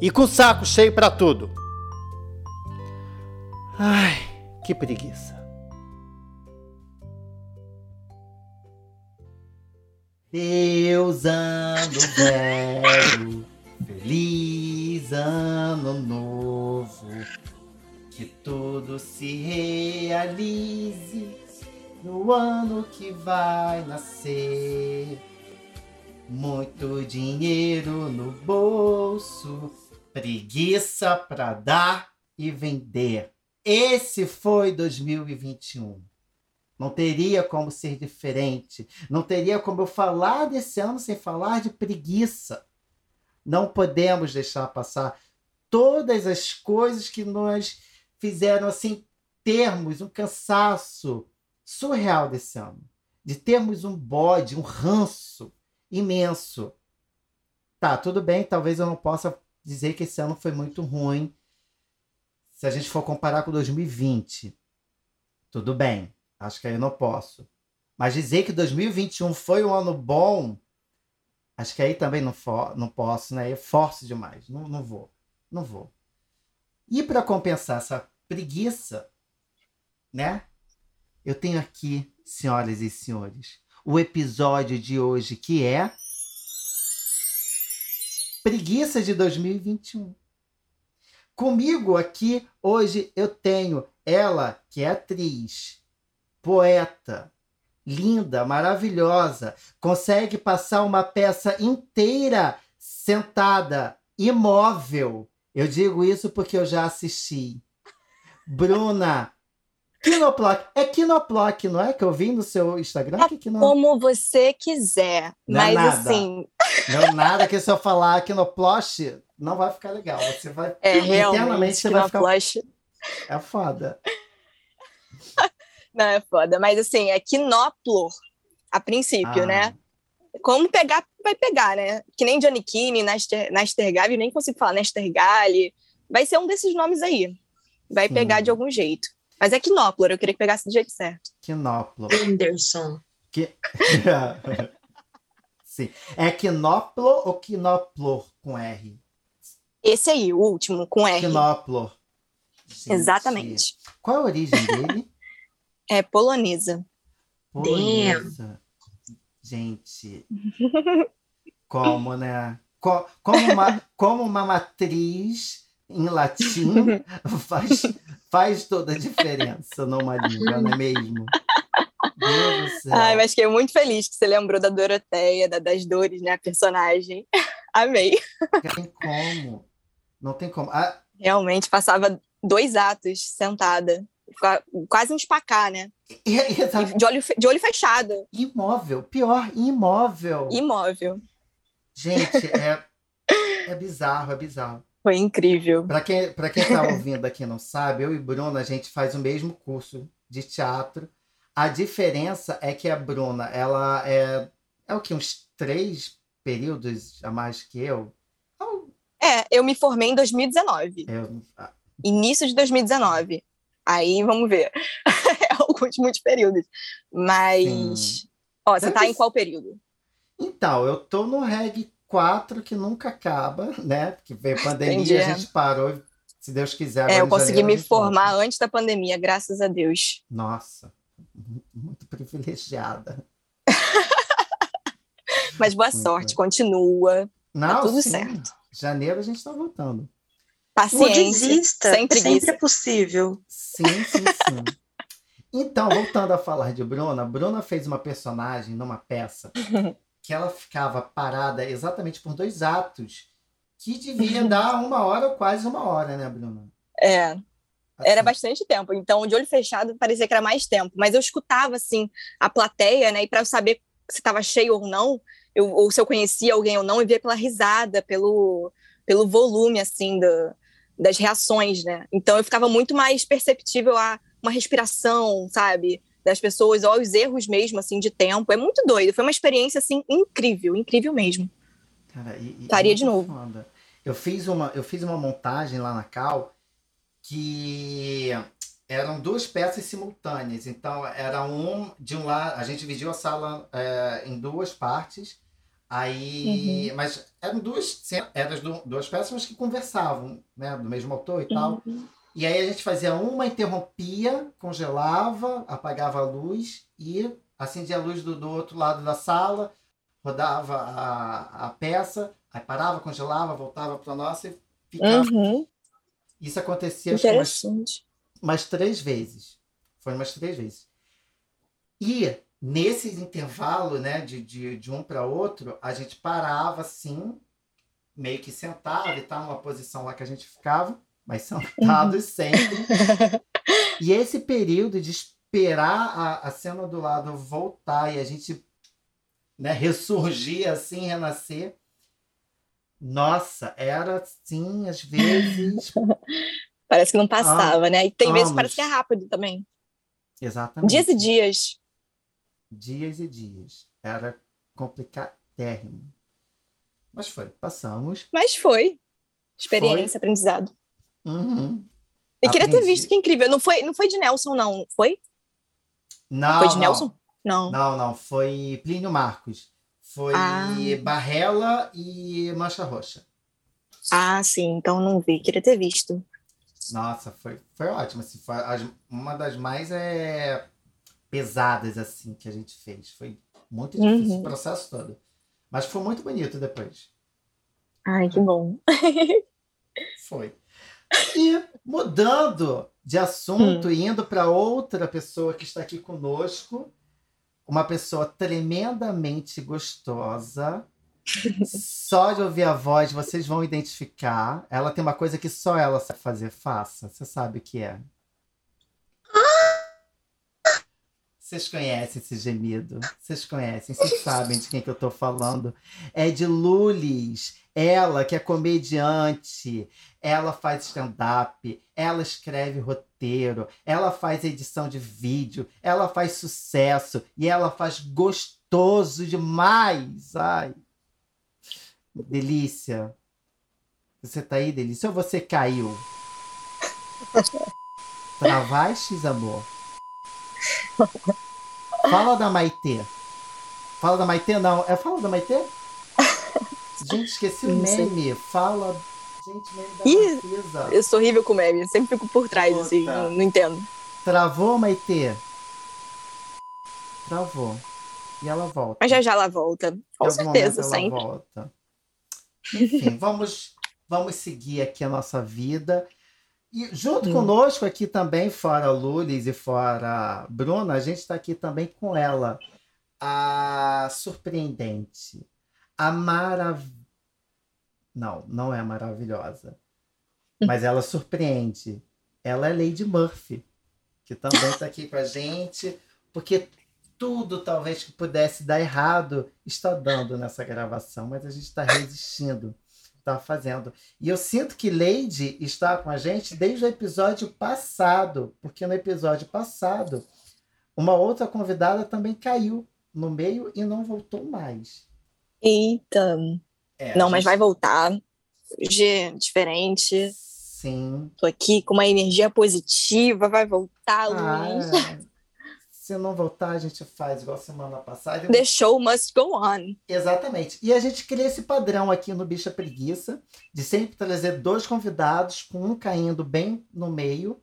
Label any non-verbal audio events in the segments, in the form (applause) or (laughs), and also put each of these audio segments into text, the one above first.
e com saco cheio para tudo. Ai, que preguiça. Deus ano velho, feliz ano novo, que tudo se realize no ano que vai nascer. Muito dinheiro no bolso Preguiça para dar e vender. Esse foi 2021. Não teria como ser diferente. Não teria como eu falar desse ano sem falar de preguiça. Não podemos deixar passar todas as coisas que nós fizeram assim termos um cansaço surreal desse ano, de termos um bode, um ranço imenso. Tá, tudo bem, talvez eu não possa dizer que esse ano foi muito ruim. Se a gente for comparar com 2020, tudo bem, acho que aí eu não posso. Mas dizer que 2021 foi um ano bom, acho que aí também não, for, não posso, né? Eu forço demais, não, não vou, não vou. E para compensar essa preguiça, né? Eu tenho aqui, senhoras e senhores, o episódio de hoje que é Preguiça de 2021. Comigo aqui hoje eu tenho ela, que é atriz, poeta, linda, maravilhosa, consegue passar uma peça inteira sentada, imóvel. Eu digo isso porque eu já assisti. Bruna Quinoplock. É Quinoplock, não é? Que eu vi no seu Instagram? É que como você quiser. Não é mas é assim. Não é nada que se eu falar Quinoplosh, não vai ficar legal. Você vai. É, realmente. Você vai ficar. É foda. não, é foda. Mas assim, é Quinoplor, a princípio, ah. né? Como pegar, vai pegar, né? Que nem Johnny Keane, Naster, Nastergalli, nem consigo falar Nastergalli. Vai ser um desses nomes aí. Vai Sim. pegar de algum jeito. Mas é Quinóplor, eu queria que pegasse do jeito certo. Quinóplor. Anderson. Que... (laughs) Sim. É Quinóplo ou Quinoplor com R? Esse aí, o último, com R. Quinoplor. Gente. Exatamente. Qual a origem dele? (laughs) é polonesa. Polonesa. Gente. Como, né? Como uma, como uma matriz em latim (laughs) faz faz toda a diferença numa língua, não é mesmo? Deus do céu. Ai, mas fiquei muito feliz que você lembrou da Doroteia, da, das dores, né? A personagem. (laughs) Amei. Não tem como. Não tem como. Ah, Realmente, passava dois atos sentada. Quase um espacar, né? de, olho, de olho fechado. Imóvel. Pior, imóvel. Imóvel. Gente, é, é bizarro, é bizarro. Foi incrível. Para quem, pra quem tá ouvindo aqui não sabe, eu e Bruna, a gente faz o mesmo curso de teatro. A diferença é que a Bruna, ela é. É o que? Uns três períodos a mais que eu? É, eu me formei em 2019. Eu... Início de 2019. Aí vamos ver. é (laughs) alguns muitos períodos. Mas. Sim. Ó, você Deve... tá em qual período? Então, eu tô no reggae quatro que nunca acaba, né? Porque veio a (laughs) pandemia, Entendi. a gente parou, se Deus quiser. É, eu consegui janeiro, me formar volta. antes da pandemia, graças a Deus. Nossa, muito privilegiada. (laughs) Mas boa muito sorte, continua. Tá Não, tá tudo sim. certo. Janeiro a gente está voltando. Paciência. Não desista, sempre, sempre é possível. Sim, sim, sim. Então, voltando a falar de Bruna, Bruna fez uma personagem numa peça (laughs) que ela ficava parada exatamente por dois atos, que devia dar uma hora ou quase uma hora, né, Bruna? É. Assim. Era bastante tempo. Então, de olho fechado, parecia que era mais tempo. Mas eu escutava, assim, a plateia, né? E para eu saber se estava cheio ou não, eu, ou se eu conhecia alguém ou não, e via pela risada, pelo, pelo volume, assim, do, das reações, né? Então eu ficava muito mais perceptível a uma respiração, sabe? Das pessoas, ou aos erros mesmo, assim, de tempo. É muito doido. Foi uma experiência, assim, incrível, incrível mesmo. Cara, e, e Faria de novo. foda. Eu fiz, uma, eu fiz uma montagem lá na Cal que eram duas peças simultâneas. Então, era um de um lado, a gente dividiu a sala é, em duas partes. Aí, mas eram duas, eram du- duas peças, mas que conversavam, né, do mesmo autor e tal. E aí a gente fazia uma, interrompia, congelava, apagava a luz e acendia a luz do, do outro lado da sala, rodava a, a peça, aí parava, congelava, voltava para nossa e ficava. Uhum. Isso acontecia umas, umas três vezes. Foi umas três vezes. E nesse intervalo, né, de, de, de um para outro, a gente parava assim, meio que sentado e tal, numa posição lá que a gente ficava, mas sentados (laughs) sempre. (laughs) E esse período de esperar a, a cena do lado voltar e a gente né, ressurgir assim, renascer. Nossa, era assim, às vezes. (laughs) Parece que não passava, né? E tem vezes que parece que é rápido também. Exatamente. Dias e dias. Dias e dias. Era complicadérrimo. Mas foi, passamos. Mas foi. Experiência, aprendizado. Uhum. Eu queria ter visto, que incrível. Não foi, não foi de Nelson, não. Foi? Não, foi de não. Nelson? Não. Não, não, foi Plínio Marcos. Foi Ah. Barrela e Mancha Roxa. Ah, sim. Então não vi. Queria ter visto. Nossa, foi, foi ótimo. Assim, foi as- uma das mais é, pesadas assim que a gente fez. Foi muito difícil Uhum. o processo todo. Mas foi muito bonito depois. Ai, que bom. (laughs) Foi. E mudando de assunto e indo para outra pessoa que está aqui conosco, uma pessoa tremendamente gostosa. (laughs) Só de ouvir a voz vocês vão identificar. Ela tem uma coisa que só ela sabe fazer. Faça. Você sabe o que é? Vocês conhecem esse gemido? Vocês conhecem? Vocês (laughs) sabem de quem que eu tô falando? É de Lulis. Ela que é comediante, ela faz stand-up, ela escreve roteiro, ela faz edição de vídeo, ela faz sucesso e ela faz gostoso demais. Ai, delícia. Você tá aí, delícia? Ou você caiu? (laughs) Travastes, amor? Fala da Maitê. Fala da Maitê, não. É fala da Maitê? (laughs) Gente, esqueci o meme. Fala. Gente, meme da Ih. Eu sou horrível com meme. Eu sempre fico por trás, assim. Puta. Não, não entendo. Travou, Maitê? Travou. E ela volta. Mas já já ela volta. Com certeza, momento ela sempre. volta. Enfim, (laughs) vamos, vamos seguir aqui a nossa vida. E junto Hum. conosco aqui também, fora Lulis e fora Bruna, a gente está aqui também com ela, a surpreendente, a marav... Não, não é maravilhosa, (laughs) mas ela surpreende. Ela é Lady Murphy, que também está aqui com a gente, porque tudo talvez que pudesse dar errado está dando nessa gravação, mas a gente está resistindo, está fazendo. E eu sinto que Lady está com a gente desde o episódio passado, porque no episódio passado uma outra convidada também caiu no meio e não voltou mais. Eita. É, Não, a mas gente- vai voltar. Hoje é diferente. Sim. Tô aqui com uma energia positiva. Vai voltar, Ah, Luiz. é. Se não voltar, a gente faz igual semana passada. The show must go on. Exatamente. E a gente cria esse padrão aqui no Bicha Preguiça, de sempre trazer dois convidados, com um caindo bem no meio,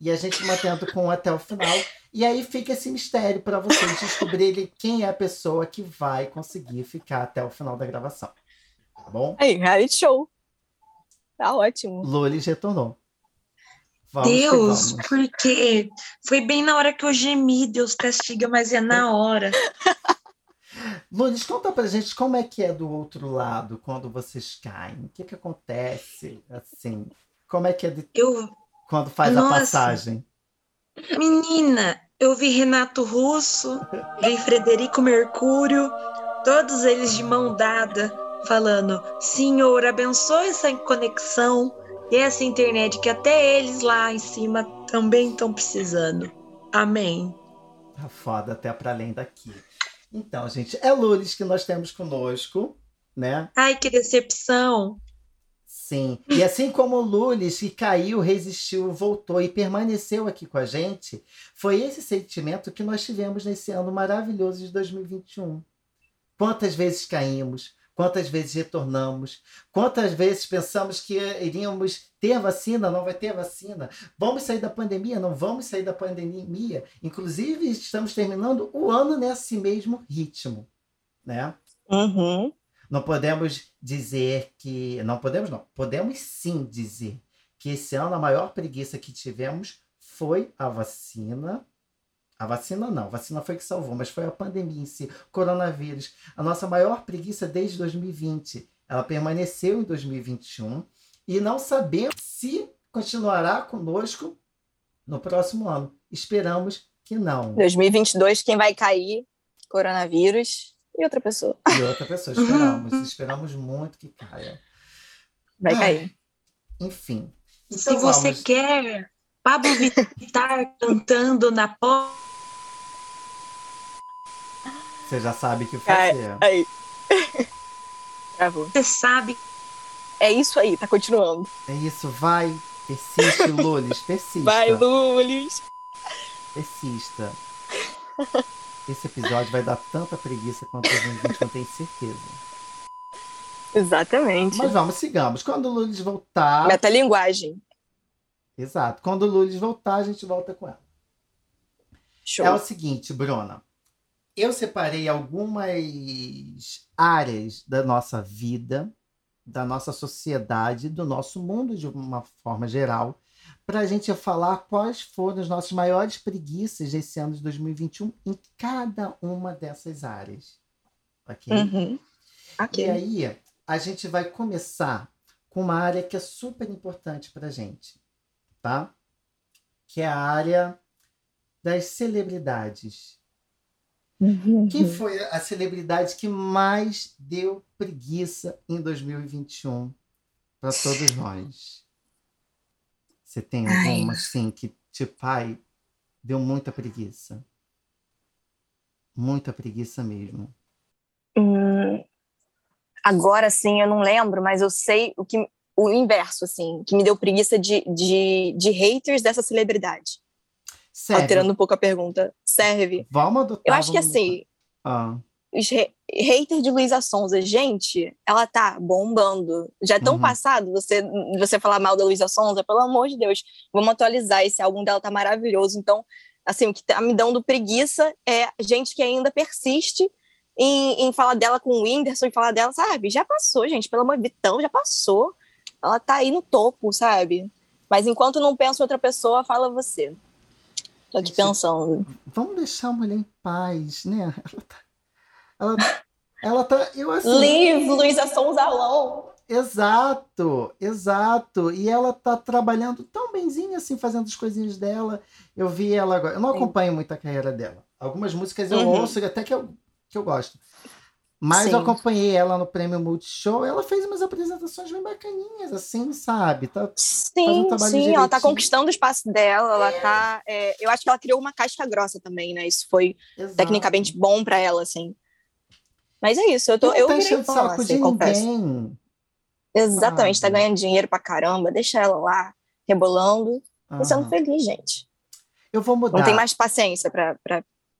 e a gente mantendo com um até o final. E aí fica esse mistério para vocês descobrirem quem é a pessoa que vai conseguir ficar até o final da gravação. Tá bom? Aí, reality show. Tá ótimo. Lolis retornou. Vamos que Deus, porque foi bem na hora que eu gemi, Deus castiga, mas é na hora. (laughs) Lolis, conta pra gente como é que é do outro lado quando vocês caem. O que que acontece, assim? Como é que é de- Eu, quando faz Nossa. a passagem? menina, eu vi Renato Russo, vi Frederico Mercúrio, todos eles de mão dada, falando: Senhor, abençoe essa conexão. E essa internet que até eles lá em cima também estão precisando. Amém. Tá foda até para além daqui. Então, gente, é Lulis que nós temos conosco, né? Ai, que decepção. Sim. E assim como o Lulis, que caiu, resistiu, voltou e permaneceu aqui com a gente, foi esse sentimento que nós tivemos nesse ano maravilhoso de 2021. Quantas vezes caímos, quantas vezes retornamos, quantas vezes pensamos que iríamos ter vacina, não vai ter vacina, vamos sair da pandemia, não vamos sair da pandemia. Inclusive, estamos terminando o ano nesse mesmo ritmo, né? Uhum. Não podemos dizer que. Não podemos, não. Podemos sim dizer que esse ano a maior preguiça que tivemos foi a vacina. A vacina não, a vacina foi que salvou, mas foi a pandemia em si, coronavírus. A nossa maior preguiça desde 2020. Ela permaneceu em 2021 e não sabemos se continuará conosco no próximo ano. Esperamos que não. 2022, quem vai cair? Coronavírus e outra pessoa. E outra pessoa, esperamos. (laughs) esperamos muito que caia. Vai cair. Enfim. Se você vamos... quer Pablo Vittar cantando na porta. Você já sabe o que fazer. Aí. (laughs) Travou. Você sabe. É isso aí, tá continuando. É isso, vai. Persiste, Lulis, persista. Vai, Lulis. Persista. Esse episódio vai dar tanta preguiça quanto a gente não tem certeza. Exatamente. Mas vamos, sigamos. Quando o Lulis voltar. Metalinguagem. Exato. Quando o Lulis voltar, a gente volta com ela. Show. É o seguinte, Bruna. Eu separei algumas áreas da nossa vida, da nossa sociedade, do nosso mundo de uma forma geral, para a gente falar quais foram as nossas maiores preguiças desse ano de 2021 em cada uma dessas áreas. Ok? Uhum. okay. E aí, a gente vai começar com uma área que é super importante para a gente, tá? Que é a área das celebridades. Uhum. Quem foi a celebridade que mais deu preguiça em 2021 para todos nós? Você tem alguma, assim, que, tipo, pai, deu muita preguiça? Muita preguiça mesmo. Hum, agora, sim, eu não lembro, mas eu sei o que o inverso, assim, que me deu preguiça de, de, de haters dessa celebridade. Serve. Alterando um pouco a pergunta. Serve. Vamos adotar. Eu acho que assim, Ah, os ha- haters de Luísa Sonza, gente, ela tá bombando. Já é tão Uhum. passado você, você falar mal da Luísa Sonza, pelo amor de Deus. Vamos atualizar, esse álbum dela tá maravilhoso. Então, assim, o que tá me dando preguiça é gente que ainda persiste em, em falar dela com o Whindersson, em falar dela, sabe? Já passou, gente, pelo amor de Vitão, já passou. Ela tá aí no topo, sabe? Mas enquanto não pensa em outra pessoa, fala você. Tô aqui Isso. pensando. vamos deixar a mulher em paz, né? Ela tá. Ela, ela tá. Eu assim. Luísa Sonza alone. Exato, exato. E ela tá trabalhando tão benzinha assim, fazendo as coisinhas dela. Eu vi ela agora. Eu não acompanho muito a carreira dela. Algumas músicas eu Uhum. ouço até que eu, que eu gosto. Mas Sim. eu acompanhei ela no Prêmio Multishow. Ela fez umas apresentações bem bacaninhas, assim, sabe? Tá, um Sim, sim, ela tá direitinho. conquistando o espaço dela, ela tá. é, eu acho que ela criou uma casca grossa também, né? Isso foi exato. tecnicamente bom pra ela, assim. Mas é isso, eu tô. não Eu tá virei de assim, confesso. Exatamente, tá sabe? ganhando dinheiro pra caramba, deixa ela lá, rebolando, e sendo feliz, gente. Eu vou mudar. Não tem mais paciência pra,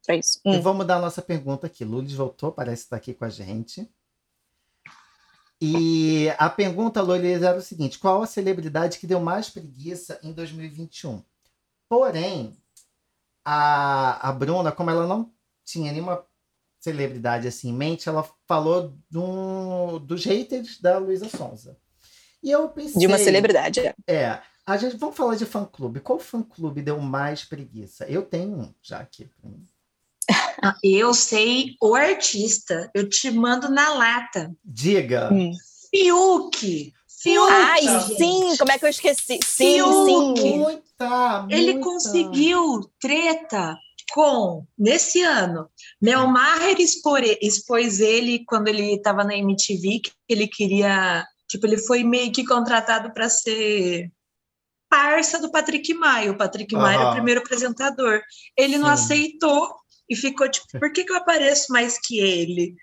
pra, pra isso. E Hum. vamos mudar a nossa pergunta aqui. Lulis voltou, parece estar aqui com a gente. E a pergunta, Lulis, era o seguinte: qual a celebridade que deu mais preguiça em 2021? Porém, a, a Bruna, como ela não tinha nenhuma celebridade assim em mente, ela falou do, dos haters da Luísa Sonza. E eu pensei. De uma celebridade. é. É. A gente, vamos falar de fã-clube. Qual fã-clube deu mais preguiça? Eu tenho um já aqui pra mim. Ah, Eu sei o artista. Eu te mando na lata. Diga. Hum. Fiuk. Fiuk. Ai, gente. sim, como é que eu esqueci? Sim, Fiuk. sim. Muita, Ele muita. conseguiu treta com, nesse ano, Mel Maher expôs ele quando ele estava na MTV, que ele queria Tipo, ele foi meio que contratado para ser parça do Patrick Maia. O Patrick Maia era o primeiro apresentador. Ele Sim. não aceitou e ficou tipo, por que, que eu apareço mais que ele?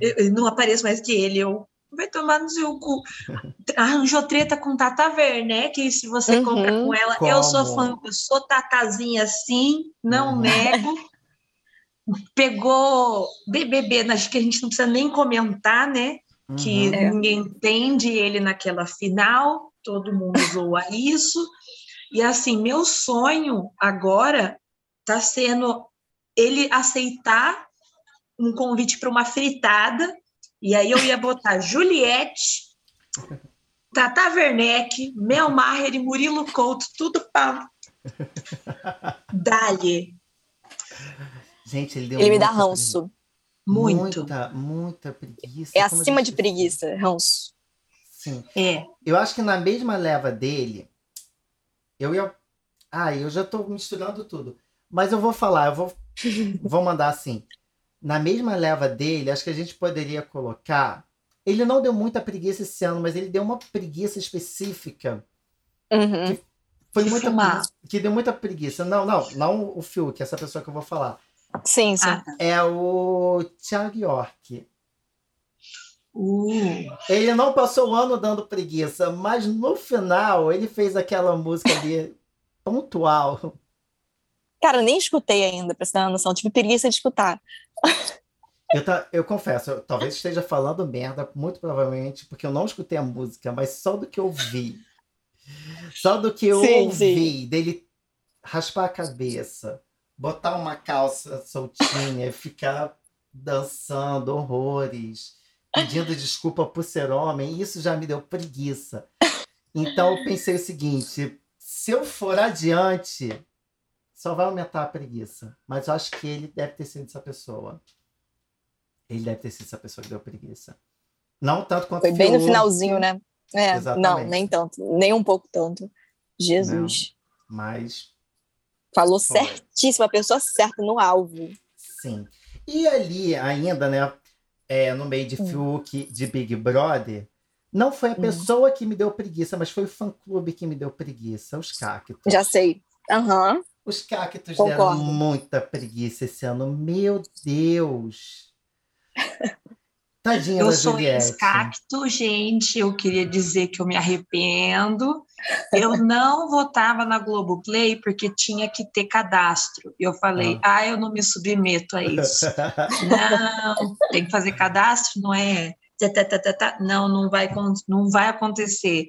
Eu, eu, não apareço mais que ele. Eu, vai tomar no seu cu. (laughs) Arranjou treta com Tata Werneck, que se você uhum, compra com ela, como? eu sou fã, eu sou tatazinha assim, não uhum. nego. Pegou BBB, acho que a gente não precisa nem comentar, né? Uhum. Que ninguém entende ele naquela final, todo mundo zoa isso. E assim, meu sonho agora está sendo ele aceitar um convite para uma fritada, e aí eu ia botar Juliette, Tata Werneck, Mel Maher e Murilo Couto, tudo para Dali. Gente, ele deu Ele me dá ranço. Muito. Muita, muita preguiça. É acima de preguiça, ranço. Sim. É. Eu acho que na mesma leva dele, eu ia. Ah, eu já estou misturando tudo. Mas eu vou falar, eu vou, (laughs) vou mandar assim na mesma leva dele, acho que a gente poderia colocar. Ele não deu muita preguiça esse ano, mas ele deu uma preguiça específica. Uhum. Que foi muita que deu muita preguiça. Não, não, não o Fiuk, essa pessoa que eu vou falar. Sim, sim. Ah. É o Thiago York. Uh. Ele não passou o ano dando preguiça, mas no final ele fez aquela música ali pontual. Cara, nem escutei ainda, pra você ter uma noção. Tive preguiça de escutar. Eu, tá, eu confesso, eu talvez esteja falando merda, muito provavelmente, porque eu não escutei a música, mas só do que eu vi. Só do que eu sim, ouvi sim. dele raspar a cabeça, botar uma calça soltinha e ficar dançando horrores, pedindo desculpa por ser homem, isso já me deu preguiça. Então eu pensei o seguinte: se eu for adiante, só vai aumentar a preguiça. Mas eu acho que ele deve ter sido essa pessoa. Ele deve ter sido essa pessoa que deu preguiça. Não tanto quanto Foi bem no finalzinho, né? É, não, nem tanto. Nem um pouco tanto. Jesus. Não, mas. Falou foi. certíssimo, a pessoa certa no alvo. Sim. E ali ainda, né? É, no meio de hum. Fiuk, de Big Brother, não foi a pessoa hum. que me deu preguiça, mas foi o fã-clube que me deu preguiça, os cactos. Já sei. Aham. Uhum. Os cactos Concordo. deram muita preguiça esse ano. Meu Deus! Tadinha eu da sou Juliette. cacto, gente. Eu queria dizer que eu me arrependo. Eu (laughs) não votava na Globoplay porque tinha que ter cadastro. Eu falei, ah, ah eu não me submeto a isso. (laughs) não, tem que fazer cadastro, não é? Não, não vai, não vai acontecer.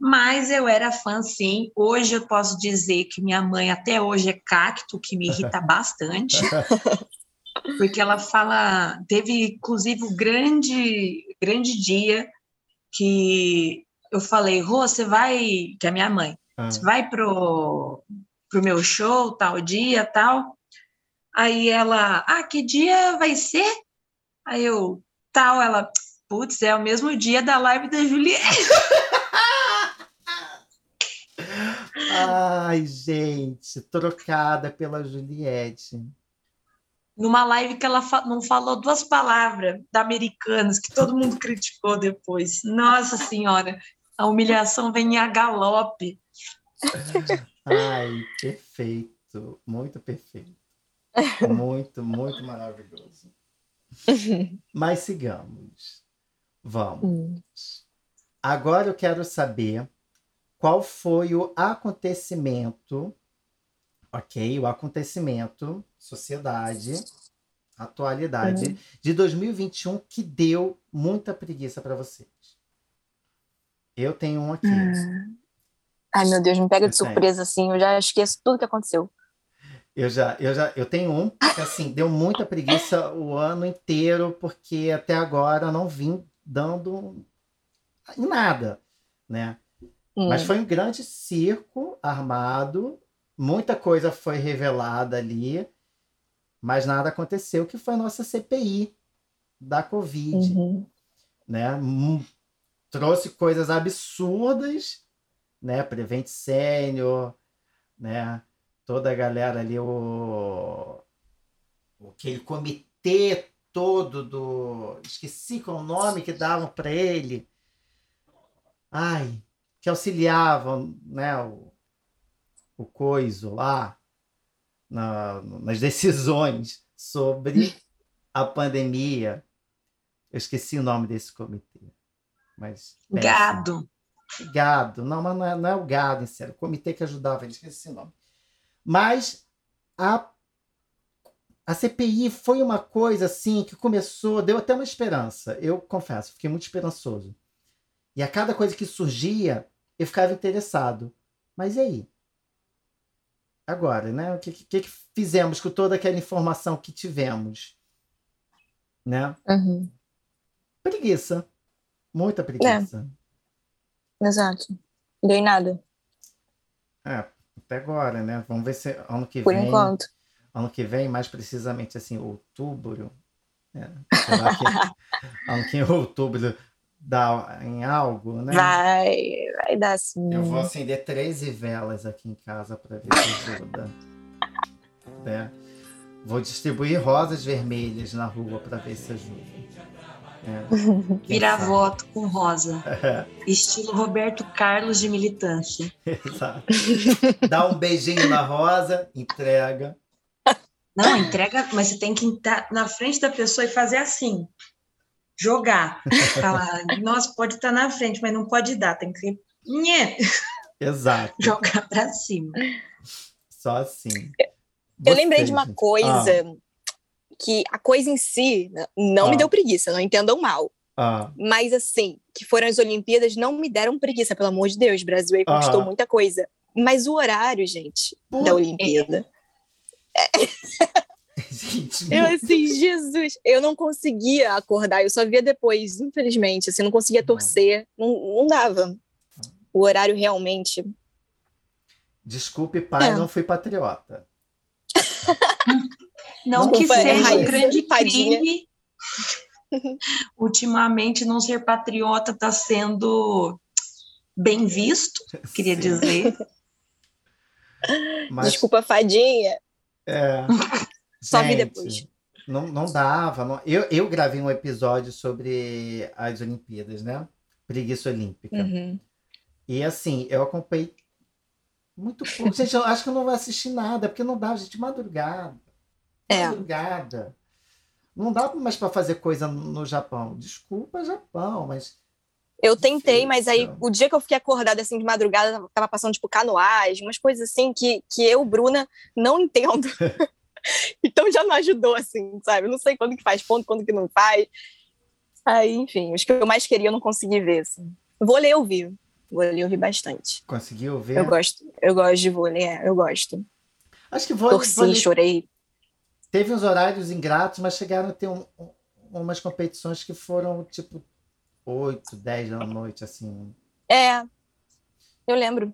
Mas eu era fã, sim. Hoje eu posso dizer que minha mãe até hoje é cacto, que me irrita (laughs) bastante. porque ela fala. Teve, inclusive, um grande, grande dia que eu falei, Rô, você vai. Que é minha mãe. Ah. Você vai pro, pro meu show, tal dia, tal. Aí ela, ah, que dia vai ser? Aí eu, tal, ela, putz, é o mesmo dia da live da Juliette. (laughs) Ai, gente, trocada pela Juliette. Numa live que ela fa não falou duas palavras da Americanas, que todo mundo criticou depois. Nossa Senhora, a humilhação vem a galope. (laughs) Ai, perfeito. Muito perfeito. Muito, muito maravilhoso. Mas sigamos. Vamos. Hum. Agora eu quero saber qual foi o acontecimento, ok? O acontecimento, sociedade, atualidade, uhum. de 2021 que deu muita preguiça para vocês. Eu tenho um aqui. Uhum. Ai, meu Deus, me pega eu de tenho. surpresa assim, eu já esqueço tudo que aconteceu. Eu já, eu já, eu tenho um que assim deu muita preguiça o ano inteiro porque até agora não vim dando em nada, né? Mas hum. foi um grande circo armado, muita coisa foi revelada ali, mas nada aconteceu, que foi a nossa CPI da Covid. Uhum. Né? Trouxe coisas absurdas, né? Prevent Senior, né? Toda a galera ali, o... aquele comitê todo do. Esqueci qual o nome que davam para ele ai, que auxiliavam, né, o, o coiso lá na, nas (laughs) decisões sobre a pandemia. Eu esqueci o nome desse comitê. Mas gado. Gado. Não, mas não é, não é o gado, em sério. O comitê que ajudava, eu esqueci o nome. Mas a, a CPI foi uma coisa assim que começou, deu até uma esperança. Eu confesso, fiquei muito esperançoso. E a cada coisa que surgia, eu ficava interessado. Mas e aí? Agora, né? O que, que, que fizemos com toda aquela informação que tivemos? Né? Uhum. Preguiça. Muita preguiça. É. Exato. Deu em nada. É, até agora, né? Vamos ver se ano que Por vem. Por enquanto. Ano que vem, mais precisamente assim, outubro. Né? Que (laughs) ano que em outubro dá em algo, né? Vai, vai dar sim. Eu vou acender 13 velas aqui em casa para ver se ajuda. (laughs) né? Vou distribuir rosas vermelhas na rua para ver se ajuda. (laughs) É. Virar voto com rosa. É. (laughs) Estilo Roberto Carlos de militância. Exato. Dá um beijinho na rosa, entrega. Não, entrega, mas você tem que estar na frente da pessoa e fazer assim. Jogar. Falar, nossa, pode estar na frente, mas não pode dar, tem que ser. Exato. (laughs) Jogar para cima. Só assim. Eu lembrei de uma coisa. Ah que a coisa em si não ah. me deu preguiça, não entendam mal. Ah. Mas assim, que foram as Olimpíadas, não me deram preguiça, pelo amor de Deus. O Brasil aí conquistou ah. muita coisa. Mas o horário, gente, Por da Olimpíada. É. (laughs) Gente, eu assim, Jesus, eu não conseguia acordar, eu só via depois, infelizmente, assim, não conseguia torcer, não, não dava. O horário realmente. Desculpe, pai, é. não fui patriota. (laughs) Não Desculpa, que seja um grande crime. (laughs) Ultimamente, não ser patriota está sendo bem visto, queria Sim. dizer. (laughs) Mas, Desculpa, fadinha. É, Só vi depois. Não, não dava. Não, eu, eu gravei um episódio sobre as Olimpíadas, né? Preguiça Olímpica. Uhum. E assim, eu acompanhei muito pouco. Gente, eu acho que eu não vou assistir nada, porque não dá, gente, madrugada. É. Madrugada. Não dá mais para fazer coisa no Japão. Desculpa, Japão, mas. Eu tentei, mas aí o dia que eu fiquei acordada assim de madrugada, tava passando tipo canoagem, umas coisas assim que, que eu, Bruna, não entendo. (laughs) (laughs) então já não ajudou, assim, sabe? não sei quando que faz ponto, quando que não faz. Aí, enfim, os que eu mais queria eu não consegui ver, assim. Vôlei eu vi. Vôlei eu vi bastante. Conseguiu ver? Eu gosto, eu gosto de vôlei, é, eu gosto. Acho que vôlei... Torci, vôlei... chorei. Teve uns horários ingratos, mas chegaram a ter um, um, umas competições que foram tipo 8, 10 da noite, assim. É, eu lembro.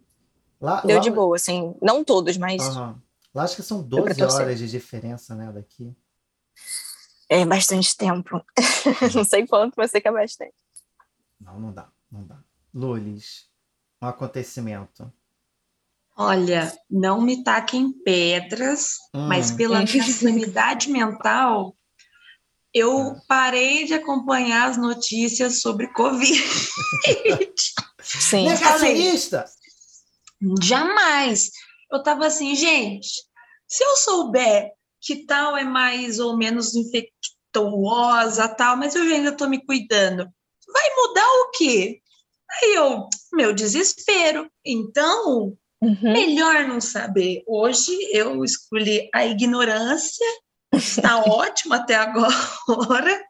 Lá, Deu lá... de boa, assim. Não todos, mas. Uhum. Lá acho que são 12 horas de diferença, né, daqui. É bastante tempo. (laughs) não sei quanto, mas sei que é bastante. Não, não dá, não dá. Lulis, um acontecimento. Olha, não me taquem pedras, hum. mas pela minha sanidade mental, eu é. parei de acompanhar as notícias sobre Covid. (laughs) Sim. Negacionista! Jamais. Eu tava assim, gente, se eu souber que tal é mais ou menos infectuosa, tal, mas eu ainda tô me cuidando, vai mudar o quê? Aí eu, meu desespero. Então, Uhum. Melhor não saber. Hoje eu escolhi a ignorância, está (laughs) ótimo até agora,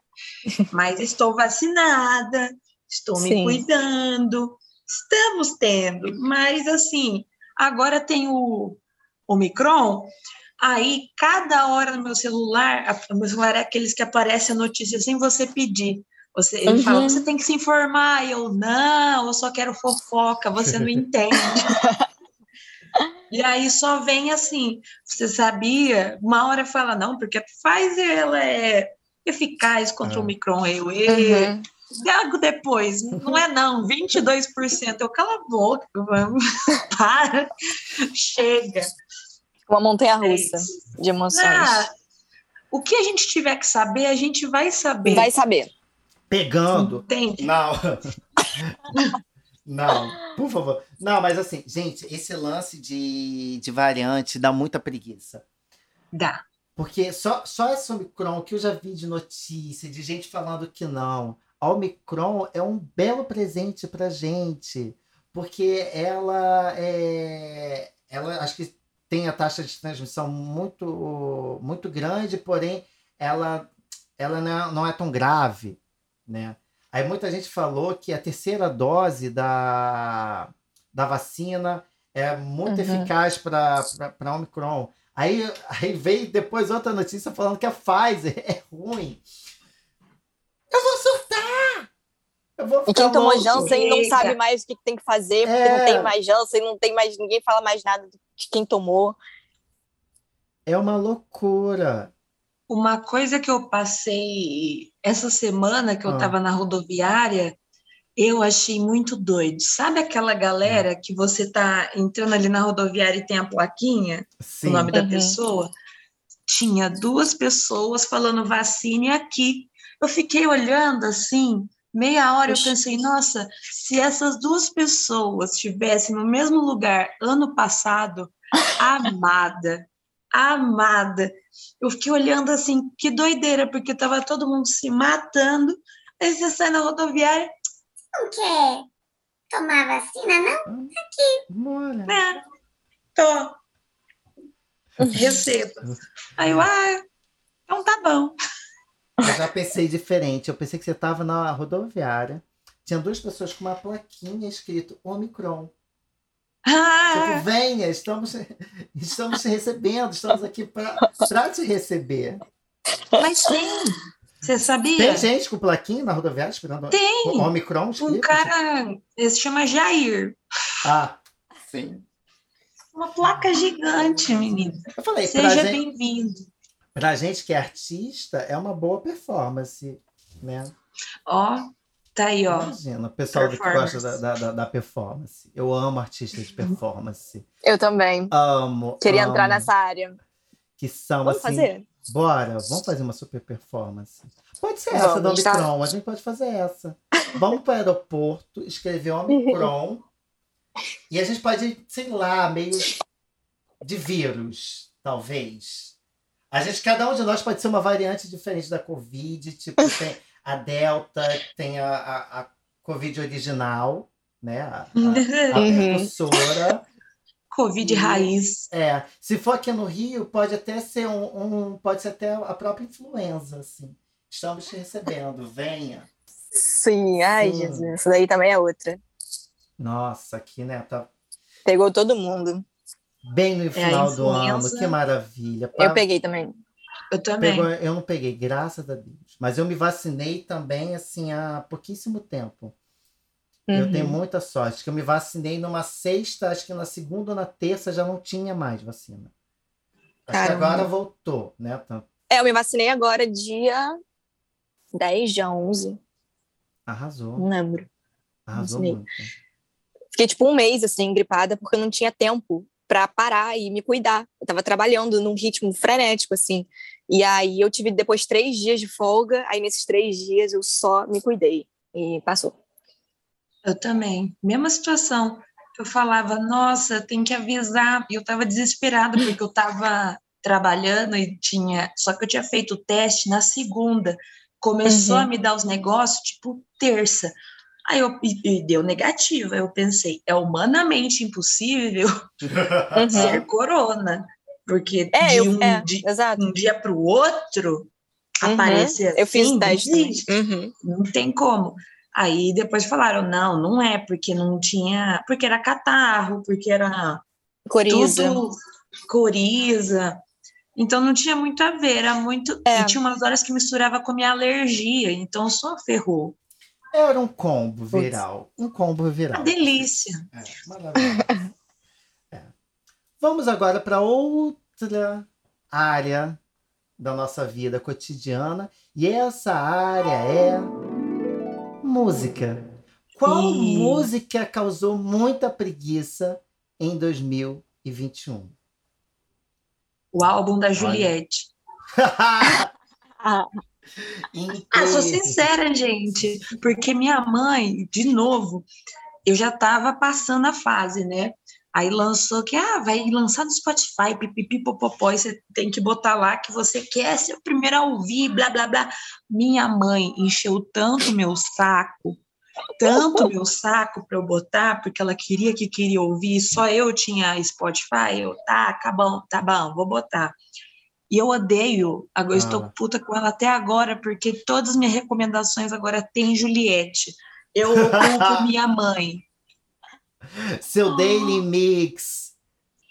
mas estou vacinada, estou Sim. me cuidando, estamos tendo, mas assim, agora tem o Omicron, aí cada hora no meu celular, o meu celular é aqueles que aparece a notícia sem você pedir. Você, ele uhum. fala, você tem que se informar. Eu, não, eu só quero fofoca, você não (laughs) entende. E aí só vem assim, você sabia? Uma hora fala, não, porque a Pfizer ela é eficaz contra o é. Micron. Eu, e, uhum. Logo depois, não é não, 22%. Eu cala a boca, vamos, (laughs) para, chega. Uma montanha russa é de emoções. Ah, o que a gente tiver que saber, a gente vai saber. Vai saber. Pegando. Entende? Não. (laughs) Não, por favor. Não, mas assim, gente, esse lance de, de variante dá muita preguiça. Dá. Porque só, só essa Omicron que eu já vi de notícia, de gente falando que não. A Omicron é um belo presente pra gente. Porque ela é. Ela acho que tem a taxa de transmissão muito, muito grande, porém ela, ela não, é, não é tão grave, né? Aí muita gente falou que a terceira dose da, da vacina é muito uhum. eficaz para Omicron. Aí, aí veio depois outra notícia falando que a Pfizer (laughs) é ruim. Eu vou surtar! Eu vou e quem tomou. Janssen não sabe mais o que tem que fazer, porque é... não tem mais Janssen, não tem mais ninguém fala mais nada de quem tomou. É uma loucura. Uma coisa que eu passei essa semana que eu estava ah. na rodoviária, eu achei muito doido. Sabe aquela galera hum. que você tá entrando ali na rodoviária e tem a plaquinha, Sim. o nome uhum. da pessoa? Tinha duas pessoas falando vacine aqui. Eu fiquei olhando assim, meia hora, eu pensei, nossa, se essas duas pessoas estivessem no mesmo lugar ano passado, (laughs) amada, amada. Eu fiquei olhando assim, que doideira, porque estava todo mundo se matando. Aí você sai na rodoviária. Não quer tomar vacina, não? Aqui. Bora. É, tô. (laughs) Recebo. Aí eu, ah, então tá bom. Eu já pensei diferente. Eu pensei que você estava na rodoviária. Tinha duas pessoas com uma plaquinha escrito Omicron. Ah. Tipo, venha, estamos, estamos te recebendo, estamos aqui para te receber. Mas tem. Você sabia? Tem gente com plaquinha na rodoviária esperando tem. o Omicron? Um cara, ele se chama Jair. Ah, sim. Uma placa gigante, menina. Eu falei, Seja bem-vindo. Pra gente que é artista, é uma boa performance, né? Ó, Tá aí, ó. Imagina, o pessoal que gosta da, da, da, performance. Eu amo artistas de performance. Eu também. Amo. Queria amo, entrar nessa área. Que são vamos assim. Fazer? Bora, vamos fazer uma super performance. Pode ser essa da Omicron, tá... a gente pode fazer essa. (laughs) Vamos para o aeroporto, escrever Omicron. e a gente pode, sei lá, meio de vírus, talvez. A gente, cada um de nós pode ser uma variante diferente da Covid. Tipo, (laughs) tem a Delta, tem a, a, a Covid original, né? A, a, a uhum. Covid e, raiz. É. Se for aqui no Rio, pode até ser um, um, pode ser até a própria influenza, assim. Estamos te recebendo, venha. Sim, ai, Sim. Jesus, isso daí também é outra. Nossa, aqui, né? Tá... Pegou todo mundo. Bem no é final do ano, que maravilha. Eu peguei também. Eu também. Pegou, eu não peguei, graças a Deus. Mas eu me vacinei também, assim, há pouquíssimo tempo. Uhum. Eu tenho muita sorte, que eu me vacinei numa sexta, acho que na segunda ou na terça já não tinha mais vacina. Acho agora voltou, né? É, eu me vacinei agora dia 10 de 11. Arrasou. Não lembro. Arrasou muito. Fiquei tipo um mês, assim, gripada, porque eu não tinha tempo para parar e me cuidar. Eu tava trabalhando num ritmo frenético, assim. E aí eu tive depois três dias de folga, aí nesses três dias eu só me cuidei e passou. Eu também, mesma situação. Eu falava, nossa, tem que avisar. E eu estava desesperada porque eu estava trabalhando e tinha, só que eu tinha feito o teste na segunda. Começou uhum. a me dar os negócios tipo terça. Aí eu e, deu negativa. Eu pensei, é humanamente impossível uhum. (laughs) (laughs) ser corona. Porque é, de, um, é, de um, dia para o outro uhum. aparecer assim, Eu fiz assim, teste. Uhum. Não tem como. Aí depois falaram, não, não é, porque não tinha. Porque era catarro, porque era. Coriza. Tudo, coriza. Então não tinha muito a ver, era muito. É. E tinha umas horas que misturava com minha alergia, então só ferrou. Era um combo viral. Um combo viral. Uma delícia. É, maravilhoso. Vamos agora para outra área da nossa vida cotidiana. E essa área é música. Qual música causou muita preguiça em 2021? O álbum da Juliette. (laughs) ah, sou sincera, gente, porque minha mãe, de novo, eu já estava passando a fase, né? Aí lançou que ah, vai lançar no Spotify, pipipi, popopó, e você tem que botar lá que você quer ser o primeiro a ouvir, blá, blá, blá. Minha mãe encheu tanto meu saco, tanto meu saco para eu botar, porque ela queria que queria ouvir, só eu tinha Spotify, eu, tá, tá bom, tá bom, vou botar. E eu odeio, agora ah. estou puta com ela até agora, porque todas as minhas recomendações agora tem Juliette. Eu (laughs) culpo minha mãe. Seu oh. Daily Mix,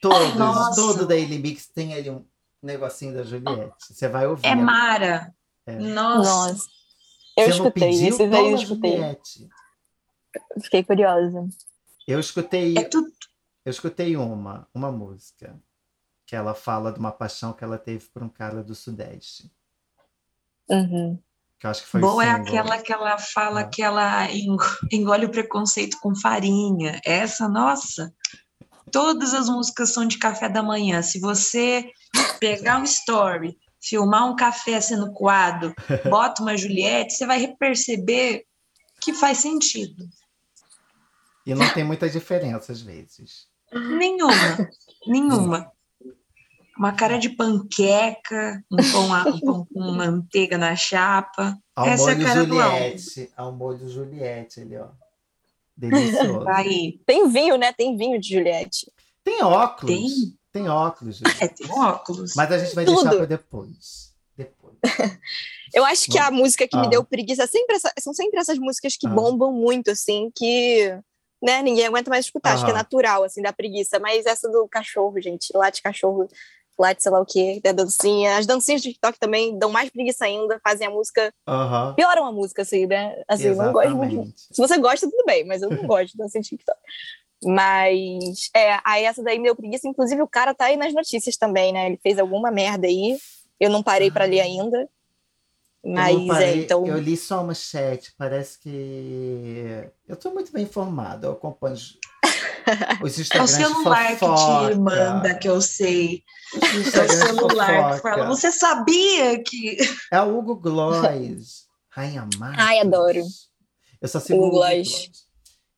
todos, Nossa. todo Daily Mix tem ali um negocinho da Juliette. Você vai ouvir. É Mara. É. Nossa. Nossa. Eu Você escutei, esses aí eu escutei. Juliette. Fiquei curiosa. Eu escutei. É tudo... Eu escutei uma, uma música que ela fala de uma paixão que ela teve por um cara do Sudeste. Uhum. Que eu acho que foi Boa é aquela que ela fala ah. que ela engole o preconceito com farinha. Essa, nossa, todas as músicas são de café da manhã. Se você pegar um story, filmar um café sendo coado, (laughs) bota uma Juliette, você vai perceber que faz sentido. E não tem muita diferença às vezes. Nenhuma, nenhuma uma cara de panqueca, um pão, a, um pão com manteiga na chapa. Ao Essa é a cara Juliette, do Ao molho Juliette ali, ó. Delicioso. Aí. Tem vinho, né? Tem vinho de Juliette. Tem óculos. Tem, tem óculos. (laughs) Juliette. É, tem óculos. Mas a gente vai Tudo. deixar para depois. Depois. (laughs) Eu acho que a música que ah. me deu preguiça sempre essa, são sempre essas músicas que ah. bombam muito, assim, que né, ninguém aguenta mais escutar. Ah. Acho que é natural, assim, da preguiça. Mas essa do cachorro, gente, lá de cachorro lá de sei lá o que, da dancinha. As dancinhas de TikTok também dão mais preguiça ainda, fazem a música. Uhum. Pioram a música, assim, né? Assim, eu não gosto muito. Se você gosta, tudo bem, mas eu não gosto de dancinha de TikTok. Mas, é, aí essa daí me deu preguiça. Inclusive, o cara tá aí nas notícias também, né? Ele fez alguma merda aí. Eu não parei para ler ainda. Mas, eu parei, é, então. Eu li só uma chat, parece que. Eu tô muito bem informado, eu acompanho os Instagrams (laughs) É o celular que te manda, que eu sei. É o celular que fala, você sabia que... É o Hugo Gloss. Rainha Marcos. Ai, adoro. Eu só sigo o Hugo Gloss.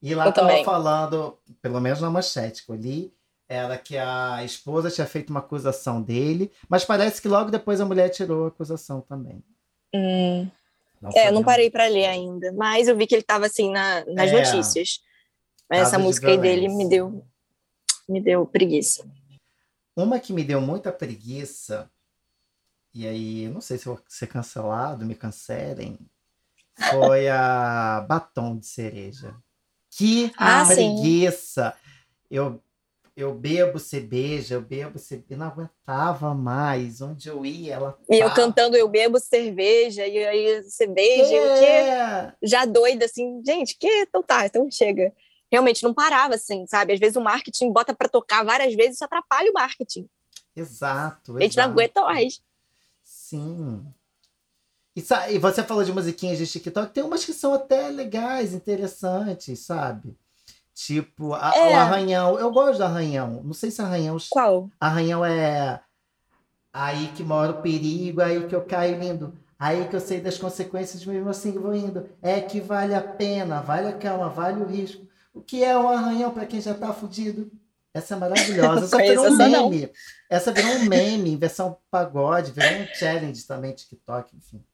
E lá estava falando, pelo menos na manchete que eu li, era que a esposa tinha feito uma acusação dele, mas parece que logo depois a mulher tirou a acusação também. Hum. Não é, eu não parei para ler ainda, mas eu vi que ele estava assim na, nas é. notícias. Essa música aí dele me deu, me deu preguiça. Uma que me deu muita preguiça, e aí não sei se vou ser cancelado, me cancelem, foi a (laughs) Batom de Cereja. Que ah, preguiça! Eu, eu bebo, você beija, eu bebo, você eu não aguentava mais. Onde eu ia, ela. E eu cantando, eu bebo cerveja, e aí você beija, é. o quê? Já doida, assim, gente, que? Então tá, então chega realmente não parava assim, sabe? Às vezes o marketing bota para tocar várias vezes, isso atrapalha o marketing. Exato. A gente exato. não aguenta mais. Sim. E, e você falou de musiquinhas de TikTok, tem umas que são até legais, interessantes, sabe? Tipo, a, é. o Arranhão. Eu gosto do Arranhão. Não sei se Arranhão. Qual? Arranhão é. Aí que mora o perigo, aí que eu caio lindo. Aí que eu sei das consequências, mesmo assim vou indo. É que vale a pena, vale a calma, vale o risco. O que é um arranhão para quem já está fudido? Essa é maravilhosa. (laughs) Essa virou um meme. Não. Essa virou um meme, versão pagode, virou um challenge também, TikTok, enfim.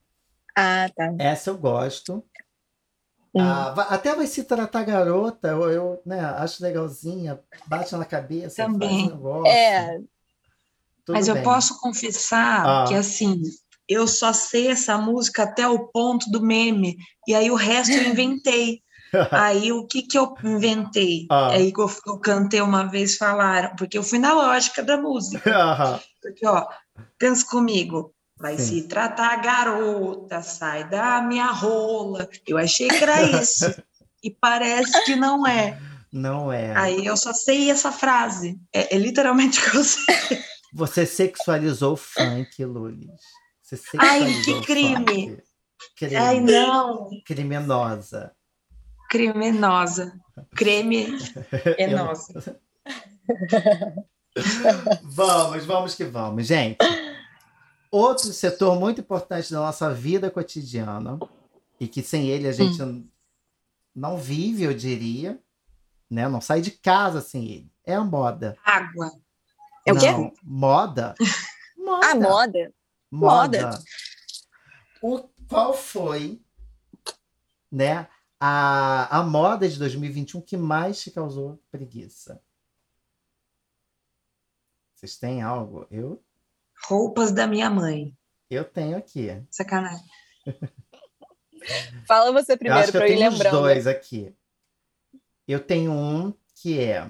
Ah, tá. Essa eu gosto. Hum. Ah, até vai se tratar garota, eu, eu né, acho legalzinha, bate na cabeça, também. faz um negócio. É. Tudo Mas bem. eu posso confessar ah. que assim, eu só sei essa música até o ponto do meme, e aí o resto eu inventei. (laughs) Aí o que que eu inventei? Ah. Aí que eu, eu, cantei uma vez, falaram, porque eu fui na lógica da música. (laughs) Porque, ó, pensa comigo, vai Sim. se tratar garota, sai da minha rola. Eu achei que era isso. (laughs) e parece que não é. Não é. Aí eu só sei essa frase. É, é literalmente o que eu sei. Você sexualizou o funk, Lulis. Você sexualizou Ai, que crime. crime. Ai, não. Criminosa. Crimenosa. Creme (laughs) enosa. (laughs) vamos, vamos que vamos, gente. Outro setor muito importante da nossa vida cotidiana e que sem ele a gente hum. não vive, eu diria, né? Não sai de casa sem ele. É a moda. Água. É o quê? Moda. (laughs) moda. Ah, moda. moda. moda. O, qual foi, né, a, a moda de 2021 que mais te causou preguiça? Vocês têm algo? Eu, Roupas da minha mãe. eu tenho aqui. Sacanagem. (laughs) Fala você eu primeiro acho que eu eu ir tenho os lembrando. dois aqui. Eu tenho um que é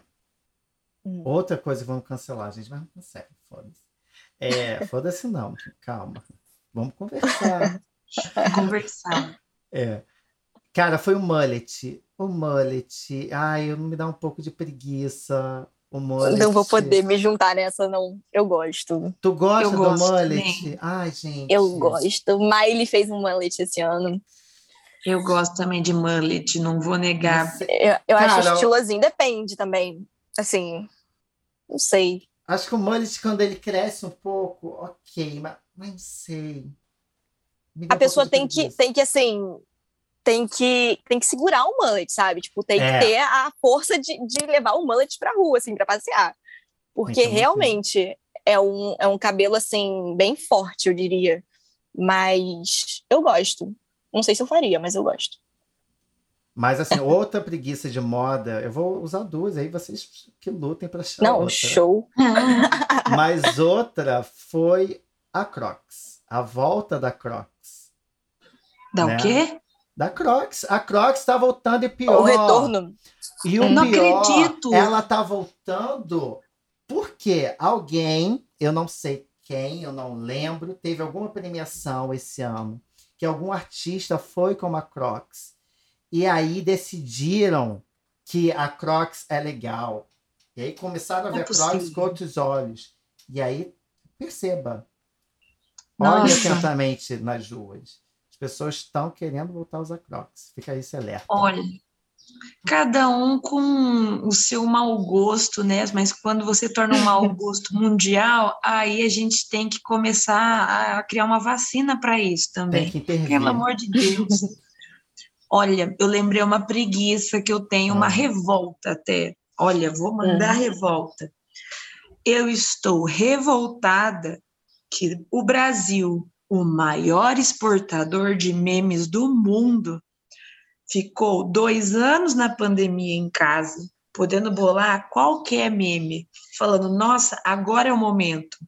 Hum. outra coisa, vamos cancelar, gente, mas não consegue, foda-se. É, (laughs) foda-se não, calma. Vamos conversar. Conversar. É. Cara, foi o mullet. O mullet. Ai, eu me dá um pouco de preguiça. O mullet. Não vou poder me juntar nessa, não. Eu gosto. Tu gosta Eu do gosto mullet? também. Ai, gente. Eu gosto. Miley fez um mullet esse ano. Eu gosto também de mullet, não vou negar. Sei. Eu, eu acho Cara, estilosinho. Depende também. Assim, não sei. Acho que o mullet, quando ele cresce um pouco, ok, mas mas não sei. A pessoa tem que, tem que, assim... Tem que, tem que segurar o mullet, sabe? Tipo, tem É. que ter a força de, de levar o mullet pra rua, assim, pra passear. Porque ter realmente é um, é um cabelo, assim, bem forte, eu diria. Mas eu gosto. Não sei se eu faria, mas eu gosto. Mas, assim, outra preguiça de moda, eu vou usar duas aí, vocês que lutem pra achar Não, outra. show. (laughs) Mas outra foi a Crocs. A volta da Crocs. Dá Né? o quê? Da Crocs. A Crocs tá voltando e pior. O retorno. E o Não pior, acredito. ela tá voltando porque alguém, eu não sei quem, eu não lembro, teve alguma premiação esse ano que algum artista foi com a Crocs. E aí decidiram que a Crocs é legal. E aí começaram a é ver a Crocs com outros olhos. E aí, perceba. Olha Nossa. atentamente nas ruas. As pessoas estão querendo voltar a usar Crocs. Fica aí esse alerta. Olha, cada um com o seu mau gosto, né? Mas quando você torna um mau (laughs) gosto mundial, aí a gente tem que começar a criar uma vacina para isso Tem também. que intervir. Pelo amor de Deus. (laughs) Olha, eu lembrei uma preguiça que eu tenho, uma Ah. revolta até. Olha, vou mandar revolta. Eu estou revoltada que o Brasil, o maior exportador de memes do mundo, ficou dois anos na pandemia em casa, podendo bolar qualquer meme, falando: nossa, agora é o momento.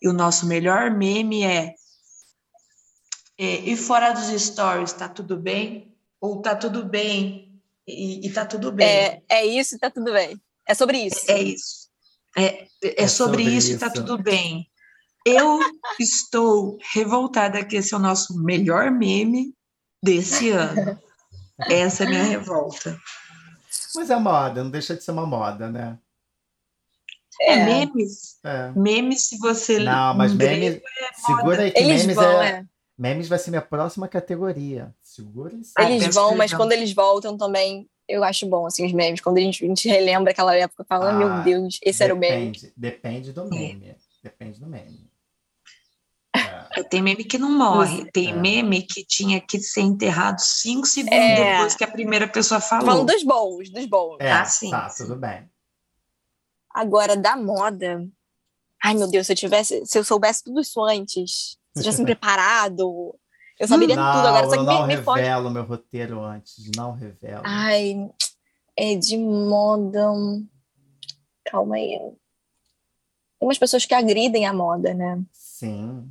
E o nosso melhor meme é é, e fora dos stories, tá tudo bem? Ou tá tudo bem e, e tá tudo bem? É, é isso e tá tudo bem. É sobre isso. É isso. É, é, É sobre, sobre isso e tá tudo bem. Eu estou revoltada que esse é o nosso melhor meme desse ano. Essa é a minha revolta. Mas é moda, não deixa de ser uma moda, né? É, memes. É. Memes, se você Não, mas memes. Segura aí que Eles memes vão, é. é. Memes vai ser minha próxima categoria. Segura isso. Eles vão, mas quando eles voltam também, eu acho bom, assim, os memes. Quando a gente, a gente relembra aquela época, fala, Ah, meu Deus, esse era o meme. Depende, depende do meme. Depende do meme. É. Tem meme que não morre. Tem É. meme que tinha que ser enterrado cinco segundos É. depois que a primeira pessoa falou. Falando dos bons, dos bons. É, Ah, sim, tá, tudo bem. Agora, da moda. Ai, meu Deus, se eu tivesse, se eu soubesse tudo isso antes, se eu tivesse me (laughs) preparado, eu saberia não, tudo agora. Só que eu não me, me revelo meu roteiro antes. Não revelo. Ai, é de moda. Calma aí. Tem umas pessoas que agridem a moda, né? Sim.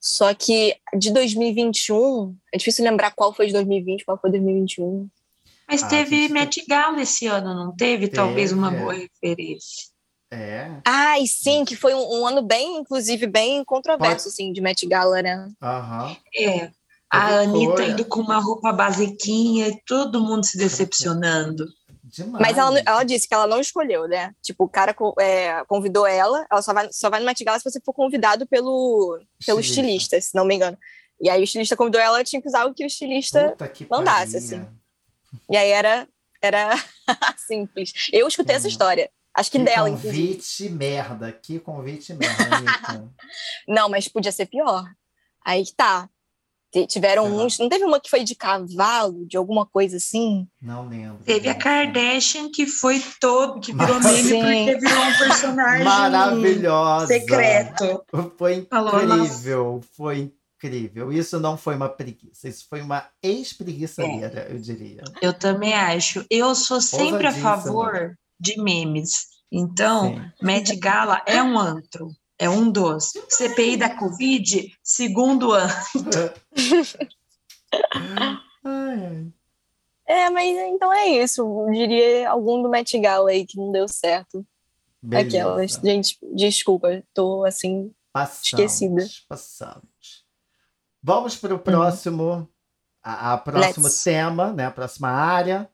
Só que de 2021, é difícil lembrar qual foi de 2020, qual foi de 2021. Mas Ah, teve gente, Met Gala esse ano, não teve? Talvez uma Teve. boa referência. É. Ai, sim, que foi um, um ano bem, inclusive, bem controverso, assim, de Met Gala, né? Aham. É. A Teve Anitta indo com uma roupa basiquinha e todo mundo se decepcionando. Demais. Mas ela, ela disse que ela não escolheu, né? Tipo, o cara é, convidou ela, ela só vai, só vai no Met Gala se você for convidado pelo, pelo Estilista. estilista, se não me engano. E aí o estilista convidou ela, ela tinha que usar o que o estilista... Que mandasse, pariu. assim. E aí era, era (laughs) simples. Eu escutei essa Hum. história. Acho que, Que dela, inclusive. convite merda. Que convite merda. (laughs) Não, mas podia ser pior. Aí que tá. Tiveram uns. Não teve uma que foi de cavalo, de alguma coisa assim? Não lembro. Teve a. Kardashian que foi todo, que virou Mas- meme Sim. porque virou um personagem Maravilhosa. secreto. Foi Falou, incrível, foi incrível. Isso não foi uma preguiça, isso foi uma ex-preguiçadeira, eu diria. Eu também acho. Eu sou sempre a favor de memes. Então, Sim. Met Gala é um antro, é um dos. CPI da Covid, segundo ano. (laughs) É, mas então é isso. Eu diria algum do Met Gala aí que não deu certo. Beleza. Aquelas. Gente, desculpa, tô assim. Passamos, Esquecida. Passamos. Vamos para o próximo, a, a próximo Let's. tema, né? A próxima área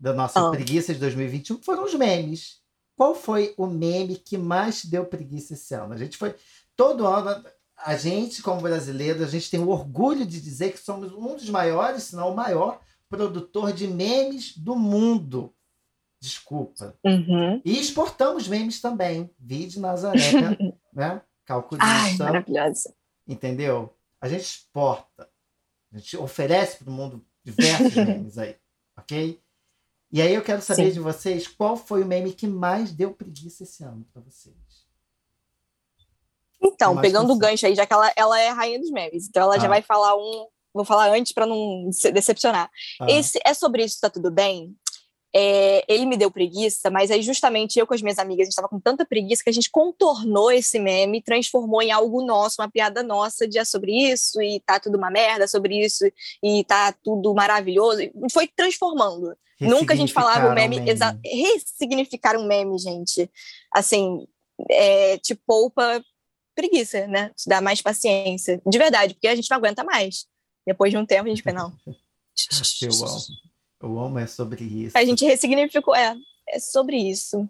da nossa Ah. preguiça de 2021 foram os memes. Qual foi o meme que mais te deu preguiça esse ano? A gente foi todo ano. A gente, como brasileiro, a gente tem o orgulho de dizer que somos um dos maiores, se não o maior, produtor de memes do mundo. Desculpa. Uhum. E exportamos memes também. Vide Nazaré, (laughs) né? Ai, Calculista, maravilhosa. entendeu? A gente exporta. A gente oferece para o mundo diversos (laughs) memes aí, ok? E aí eu quero saber Sim. de vocês qual foi o meme que mais deu preguiça esse ano para vocês. Então, pegando o gancho aí, já que ela, ela é a rainha dos memes, então ela Ah. já vai falar um. Vou falar antes para não se decepcionar. Ah, Esse é sobre isso, tá tudo bem? É, ele me deu preguiça, mas aí justamente eu com as minhas amigas, a gente estava com tanta preguiça que a gente contornou esse meme, transformou em algo nosso, uma piada nossa de é sobre isso e tá tudo uma merda sobre isso e tá tudo maravilhoso. E foi transformando. Nunca a gente falava o meme, ressignificaram exa- ressignificar um meme, gente. Assim, é, te poupa preguiça, né? Te dá mais paciência. De verdade, porque a gente não aguenta mais. Depois de um tempo, a gente não. (laughs) Eu amo. Eu amo é sobre isso. A gente ressignificou, é, é sobre isso.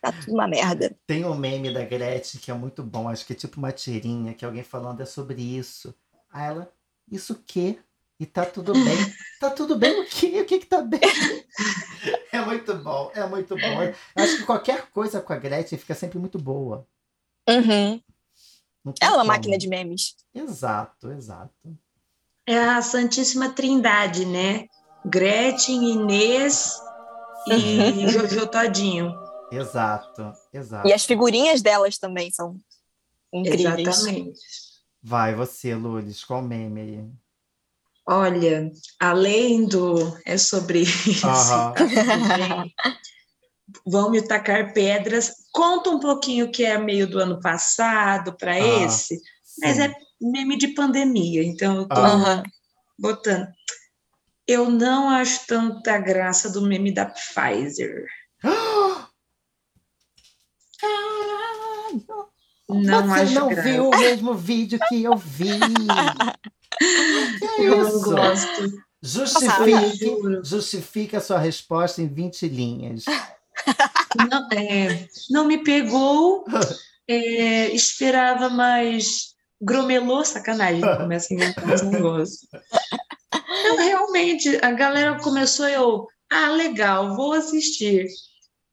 Tá tudo uma merda. Tem um meme da Gretchen que é muito bom, acho que é tipo uma tirinha, que alguém falando é sobre isso. Aí ela, isso o quê? E tá tudo bem. tá tudo bem o quê? O que que tá bem? (laughs) é muito bom, é muito bom. Eu Acho que qualquer coisa com a Gretchen fica sempre muito boa. Uhum. Ela é uma máquina de memes. Exato, exato. É a Santíssima Trindade, né? Gretchen, Inês e Jojo Todinho. Exato, exato. E as figurinhas delas também são incríveis. Exatamente. Vai, você, Lulis, qual meme aí? Olha, além do é sobre isso. (laughs) Vão me tacar pedras. Conta um pouquinho que é meio do ano passado para Ah, esse, mas Sim. é meme de pandemia, então eu tô botando. Eu não acho tanta graça do meme da Pfizer. (gasps) Não Você acho não graça. viu o mesmo vídeo que eu vi. (laughs) (laughs) que Eu isso? gosto. Justifique, justifique a sua resposta em 20 linhas. (laughs) Não, é, não me pegou. é, esperava mais. Gromelô, sacanagem, (laughs) começa a inventar uns negócios. Não, realmente, a galera começou, eu. Ah, legal, vou assistir.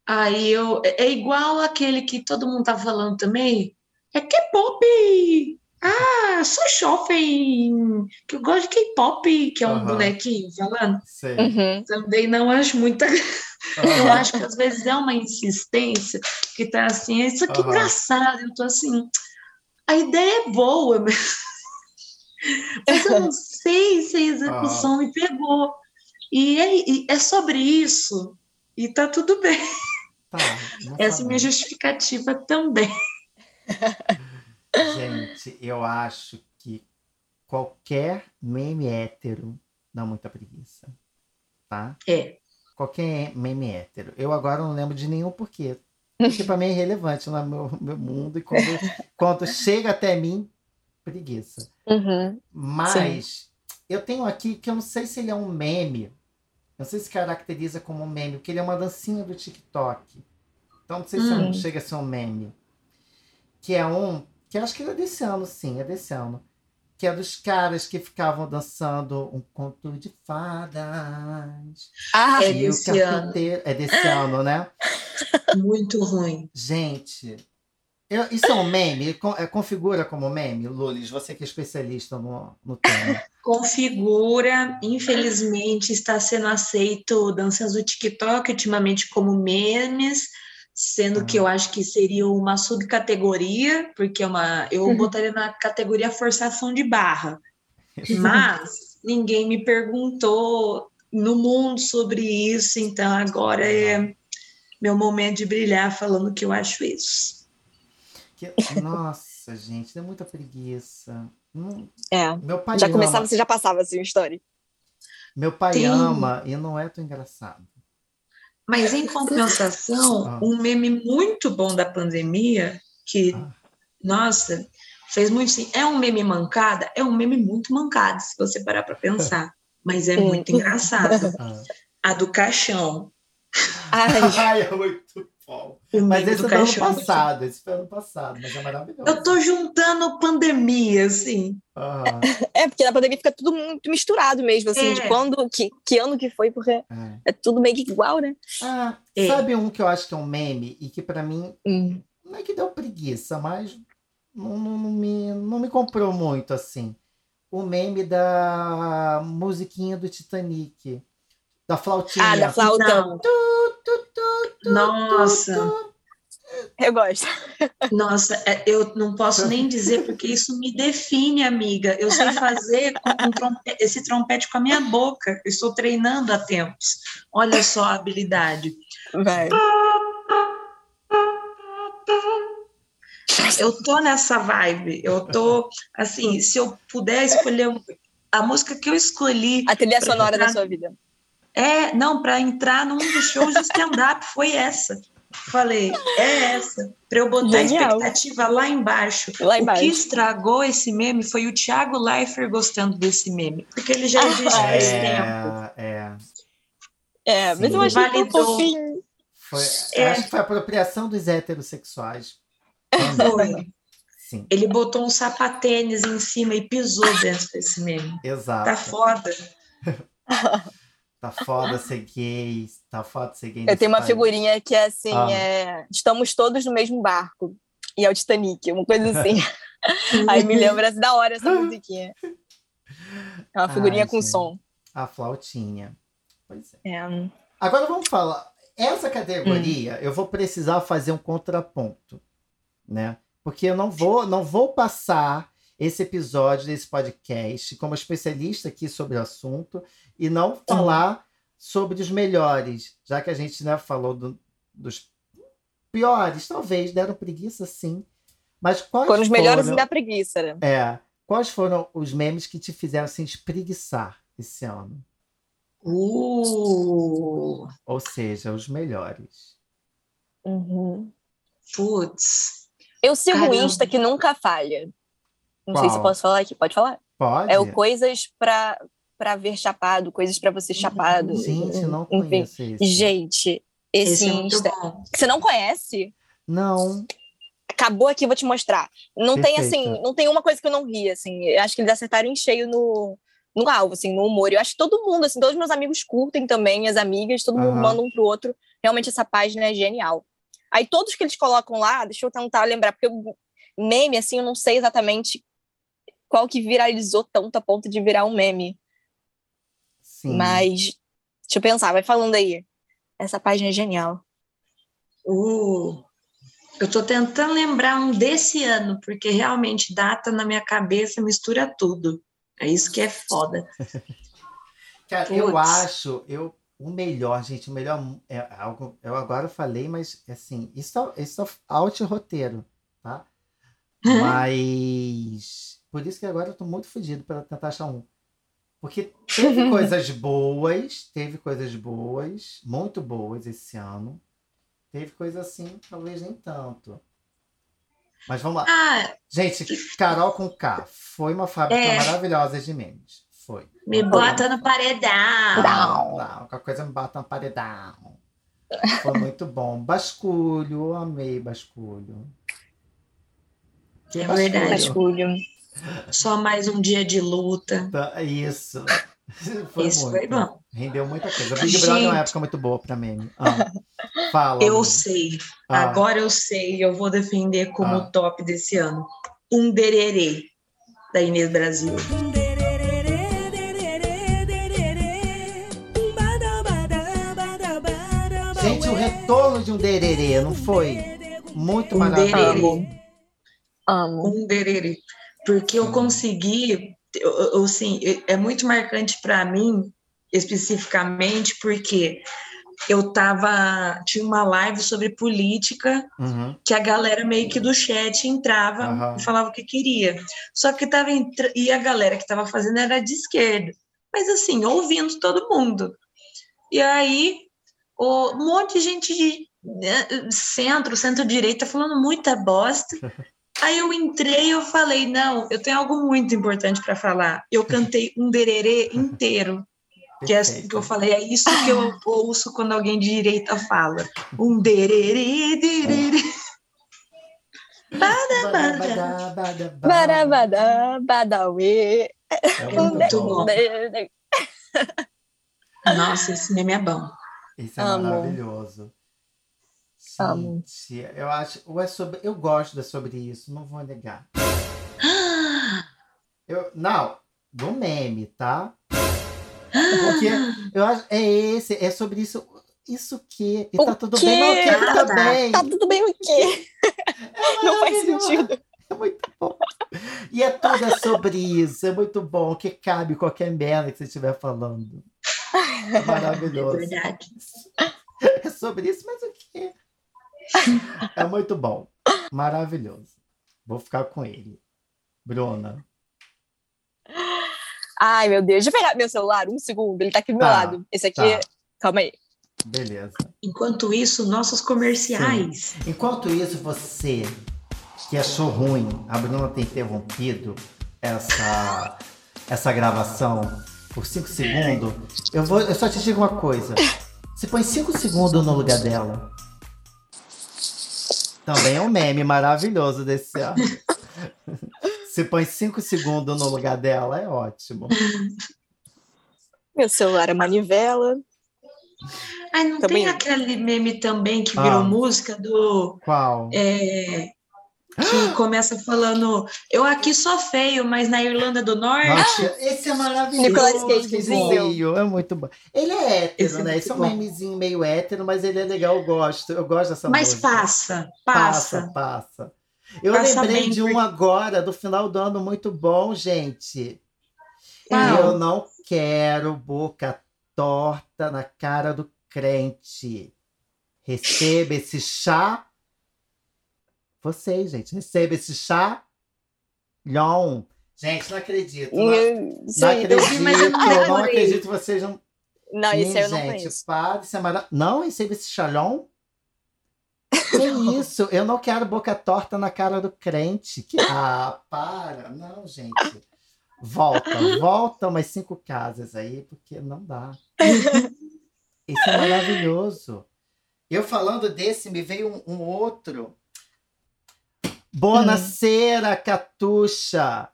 Aí eu. É é igual aquele que todo mundo tá falando também. É K-pop! Ah, sou shopping! Que eu gosto de K-pop, que é um Aham. bonequinho falando. Uhum. Também não acho muita (laughs) eu Aham. acho que às vezes é uma insistência que tá assim, isso aqui é Aham. engraçado, eu tô assim, a ideia é boa, mas (laughs) mas eu não sei se a execução me pegou. E é, e é sobre isso, e tá tudo bem. Tá, Essa é a minha justificativa também. (laughs) Gente, eu acho que qualquer meme hétero dá muita preguiça. Tá? É. Qualquer meme hétero. Eu agora não lembro de nenhum porquê. (laughs) Porque pra mim é irrelevante no meu, meu mundo. E quando, quando chega até mim, preguiça. Uhum. Mas eu tenho aqui que eu não sei se ele é um meme. Não sei se caracteriza como um meme, porque ele é uma dancinha do TikTok. Então não sei se Hum. não chega a ser um meme. Que é um. Que acho que é desse ano, sim, é desse ano. Que é dos caras que ficavam dançando um conto de fadas. Ah, É desse ano. carpinteiro- É desse ano, né? Muito ruim. Gente, Eu- isso é um meme? É, configura como meme, Lulis? Você que é especialista no, no tema. Configura, infelizmente, está sendo aceito danças do TikTok ultimamente como memes, sendo que eu acho que seria uma subcategoria, porque é uma, eu Uhum. botaria na categoria forçação de barra. Mas ninguém me perguntou no mundo sobre isso, então agora é meu momento de brilhar falando que eu acho isso. Que- nossa, gente, dá muita preguiça. Não- É. meu pai Já ama, começava, você já passava assim a história. meu pai Tem- ama e não é tão engraçado. Mas em compensação, Ah. um meme muito bom da pandemia, que, Ah. nossa, fez muito sim. É um meme mancada? É um meme muito mancado, se você parar para pensar. Mas é muito engraçado. (laughs) Ah. A do caixão. Ai, Ai, é muito Mas esse foi ano é muito- passado, esse foi ano passado, mas é maravilhoso. Eu tô juntando pandemia, assim. Aham, é, porque na pandemia fica tudo muito misturado mesmo, assim, de É. quando, que, que ano que foi, porque é. é tudo meio que igual, né? Ah, É. sabe um que eu acho que é um meme e que pra mim Hum. não é que deu preguiça, mas não, não, não me, não me comprou muito assim. O meme da musiquinha do Titanic, da flautinha. Ah, da flauta. Tu, tu, Nossa. Eu gosto. Nossa, é, eu não posso nem dizer, porque isso me define, amiga. Eu sei fazer com um esse trompete com a minha boca. Eu estou treinando há tempos. Olha só a habilidade. Vai. Eu tô nessa vibe. Eu tô, assim, se eu puder escolher a música que eu escolhi, A trilha sonora da sua vida. É, não, para entrar num dos shows de stand-up, foi essa. Falei, é essa. Para eu botar Genial. a expectativa lá embaixo. Lá O que embaixo. estragou esse meme foi o Thiago Leifert gostando desse meme. Porque ele já existe faz tempo. É, é. É, mas Sim. eu achei tão Validou. fofinho. Foi, É. Acho que foi a apropriação dos heterossexuais. (laughs) Foi. Sim, Ele botou um sapatênis em cima e pisou dentro desse meme. exato. Tá foda. (laughs) Tá foda ser gay, tá foda ser gay. Eu tenho uma país. figurinha que é assim, Ah. é, estamos todos no mesmo barco. E é o Titanic, uma coisa assim. (laughs) Aí me lembra da hora essa musiquinha. É uma figurinha Ai, com gente. som. A flautinha. Pois é. É. Agora vamos falar. Essa categoria, eu vou precisar fazer um contraponto, né? Porque eu não vou, não vou passar esse episódio desse podcast como especialista aqui sobre o assunto e não falar sobre os melhores, já que a gente né, falou do- dos piores, talvez deram preguiça sim. Mas quais Foram os melhores foram, e dá preguiça, né? é, quais foram os memes que te fizeram assim, espreguiçar esse ano? Uh, Ou seja, os melhores. Uhum. putz. Eu sigo um Caramba. Insta que nunca falha. Não sei se eu Qual? posso falar aqui. Pode falar? Pode? É o Coisas pra, pra ver chapado, coisas pra você chapado. Gente, não Enfim. conheço esse. Gente, esse, Esse é Insta. que você não conhece? Não. Acabou aqui, vou te mostrar. Não tem Perfeito. assim, não tem uma coisa que eu não ri, assim. Eu acho que eles acertaram em cheio no, no alvo, assim, no humor. Eu acho que todo mundo, assim, todos meus amigos curtem também, as amigas, todo mundo Aham. manda um pro outro. Realmente essa página é genial. Aí todos que eles colocam lá, deixa eu tentar lembrar, porque eu, meme, assim, eu não sei exatamente qual que viralizou tanto a ponto de virar um meme. Sim. Mas, deixa eu pensar, vai falando aí. Essa página é genial. Uh, eu tô tentando lembrar um desse ano, porque realmente data na minha cabeça mistura tudo. É isso que é foda. (laughs) Cara, eu acho, eu, o melhor, gente, o melhor é algo. Eu agora falei, mas assim, isso é, isso é out roteiro, tá? Mas por isso que agora eu tô muito fodido para tentar achar um. Porque teve (laughs) coisas boas, teve coisas boas, muito boas esse ano. Teve coisas assim, talvez nem tanto. Mas vamos lá. Ah, Gente, Carol com K foi uma fábrica É. maravilhosa de memes. Foi. me bota no paredão. Não, não, qualquer coisa me bota no paredão. Foi muito bom. Basculho, eu amei basculho. Que É verdade. Vasculho. Só mais um dia de luta. Tá, Isso. (laughs) Foi Esse muito. foi bom. Rendeu muita coisa. O Big Brother é uma época muito boa pra meme. Ah, fala. Eu sei. Ah. Agora eu sei. Eu vou defender como Ah. top desse ano. Um dererê da Inês Brasil. Gente, o retorno de um dererê, não foi? Muito Um maravilhoso. dererê. Amo. Um dererê. Porque eu consegui, eu, eu, assim, é muito marcante para mim, especificamente, porque eu tava, tinha uma live sobre política Uhum. que a galera meio que do chat entrava Aham. e falava o que queria. Só que tava e a galera que tava fazendo era de esquerda. Mas assim, ouvindo todo mundo. E aí, o- um monte de gente de né, centro, centro-direita falando muita bosta. (laughs) Aí eu entrei e eu falei, não, eu tenho algo muito importante para falar. Eu cantei um dererê inteiro. Que é assim que eu falei, é isso que eu ouço quando alguém de direita fala. Um dererê, dererê. Badá, badá, badá. Barabadá, badauê. É muito bom. Nossa, esse meme é bom. Esse é Amo. maravilhoso. Amo. Gente, eu acho. Ou é sobre, eu gosto de sobre isso, não vou negar. (gasps) Eu, não, do meme, tá? Porque eu acho. É esse, é sobre isso. Isso que. E O tá tudo quê? bem, não, que Ah, tá tá. bem. Tá tudo bem o quê? (laughs) Não faz sentido. É muito bom. E é tudo sobre isso. É muito bom. Que cabe qualquer merda que você estiver falando. É (laughs) É maravilhoso. verdade. (laughs) É sobre isso, mas o quê? É muito bom. Maravilhoso. Vou ficar com ele. Bruna. Ai, meu Deus. Deixa eu pegar meu celular um segundo. Ele tá aqui do meu Tá, lado. Esse aqui. tá. Calma aí. Beleza. Enquanto isso, nossos comerciais. Enquanto isso, você que achou ruim a Bruna ter interrompido essa, essa gravação por 5 segundos, eu, vou, eu só te digo uma coisa. Você põe 5 segundos no lugar dela. Também é um meme maravilhoso desse ano. Se põe 5 segundos no lugar dela, é ótimo. Meu celular é manivela. Ai, não Também- tem aquele meme também que virou Ah. música do. Qual? é, que começa falando, eu aqui sou feio, mas na Irlanda do Norte. Nossa, esse é maravilhoso. Nicolas. Cagezinho, É muito bom. Ele é hétero, Esse é né? muito Esse é um bom. memezinho meio hétero, mas ele é legal, eu gosto. Eu gosto dessa mas música. passa, Passa, passa. passa. Eu Passa lembrei bem, de um agora, do final do ano, muito bom, gente. Qual? Eu não quero boca torta na cara do crente. Receba esse chá. Vocês, gente, receba esse chá. Lhon. Gente, não acredito. Não, Isso não aí. acredito. mas eu não não acredito que vocês não. Não, aí eu não gente, conheço. para, isso é mara... Não, receba esse chalhão. (laughs) Que isso? Eu não quero boca torta na cara do crente. Que... Ah, para. Não, gente. Volta, volta umas cinco casas aí, porque não dá. (laughs) Esse é maravilhoso. Eu falando desse, me veio um, um outro. Bonacera, Catuxa.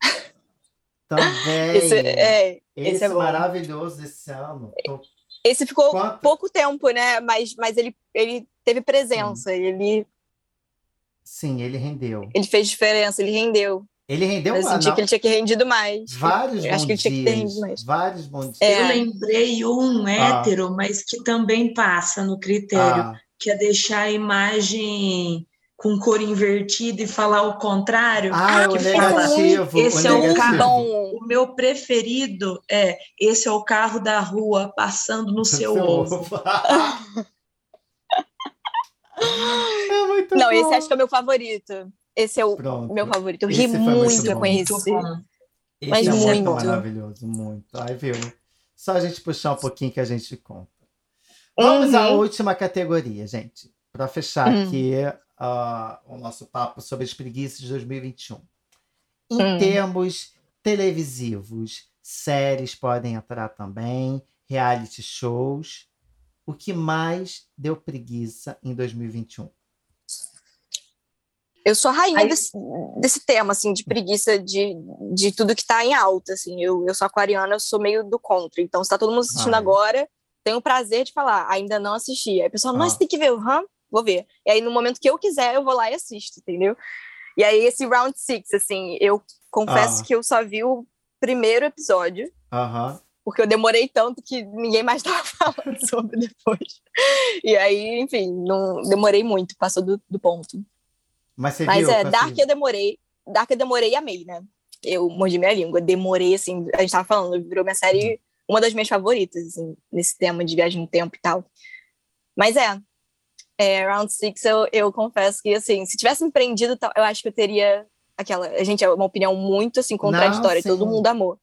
(laughs) Também. Esse, é, Esse, esse é maravilhoso esse ano. Tô- esse ficou Quanto? pouco tempo, né? Mas, mas ele, ele teve presença. Ele, Sim, ele rendeu. ele fez diferença, ele rendeu. Ele rendeu eu uma, senti que ele tinha que rendido mais. vários eu bons acho que ele tinha que ter dias. rendido mais. Vários bons dias. É. Eu lembrei um Ah. hétero, mas que também passa no critério, Ah, que é deixar a imagem com cor invertida e falar o contrário. ah, que o fala, negativo. esse o é o carro. O meu preferido é esse é o carro da rua passando no (laughs) seu ovo. (laughs) é muito não, bom. esse acho que é o meu favorito. Esse é o Pronto. meu favorito. Eu ri muito muito com esse. Mas é muito muito. maravilhoso, muito. Aí, viu? Só a gente puxar um pouquinho que a gente conta. Vamos à Uhum. última categoria, gente. Para fechar Hum. aqui ah, o nosso papo sobre as preguiças de 2021. Em Hum. termos televisivos, séries podem entrar também, reality shows. O que mais deu preguiça em 2021? Eu sou a rainha Aí- desse, desse tema, assim, de preguiça de, de tudo que tá em alta, assim. Eu, eu sou aquariana, eu sou meio do contra. Então, se tá todo mundo assistindo Ai. agora, tenho o prazer de falar, ainda não assisti. Aí a pessoa, Ah. nossa, tem que ver, hã? Vou ver. E aí, no momento que eu quiser, eu vou lá e assisto, entendeu? E aí, esse Round Six, assim, eu confesso Ah. que eu só vi o primeiro episódio, Aham. porque eu demorei tanto que ninguém mais (laughs) estava falando sobre depois. E aí, enfim, não demorei muito, passou do, do ponto. Mas você Mas viu? é, assim, Dark eu demorei. Dark eu demorei e amei, né? Eu mordi minha língua, demorei, assim, a gente tava falando, virou minha série, uma das minhas favoritas, assim, nesse tema de viagem no tempo e tal. Mas é, é Round Six eu, eu confesso que, assim, se tivesse tal, eu acho que eu teria aquela. A gente é uma opinião muito, assim, contraditória, sim. todo mundo amou.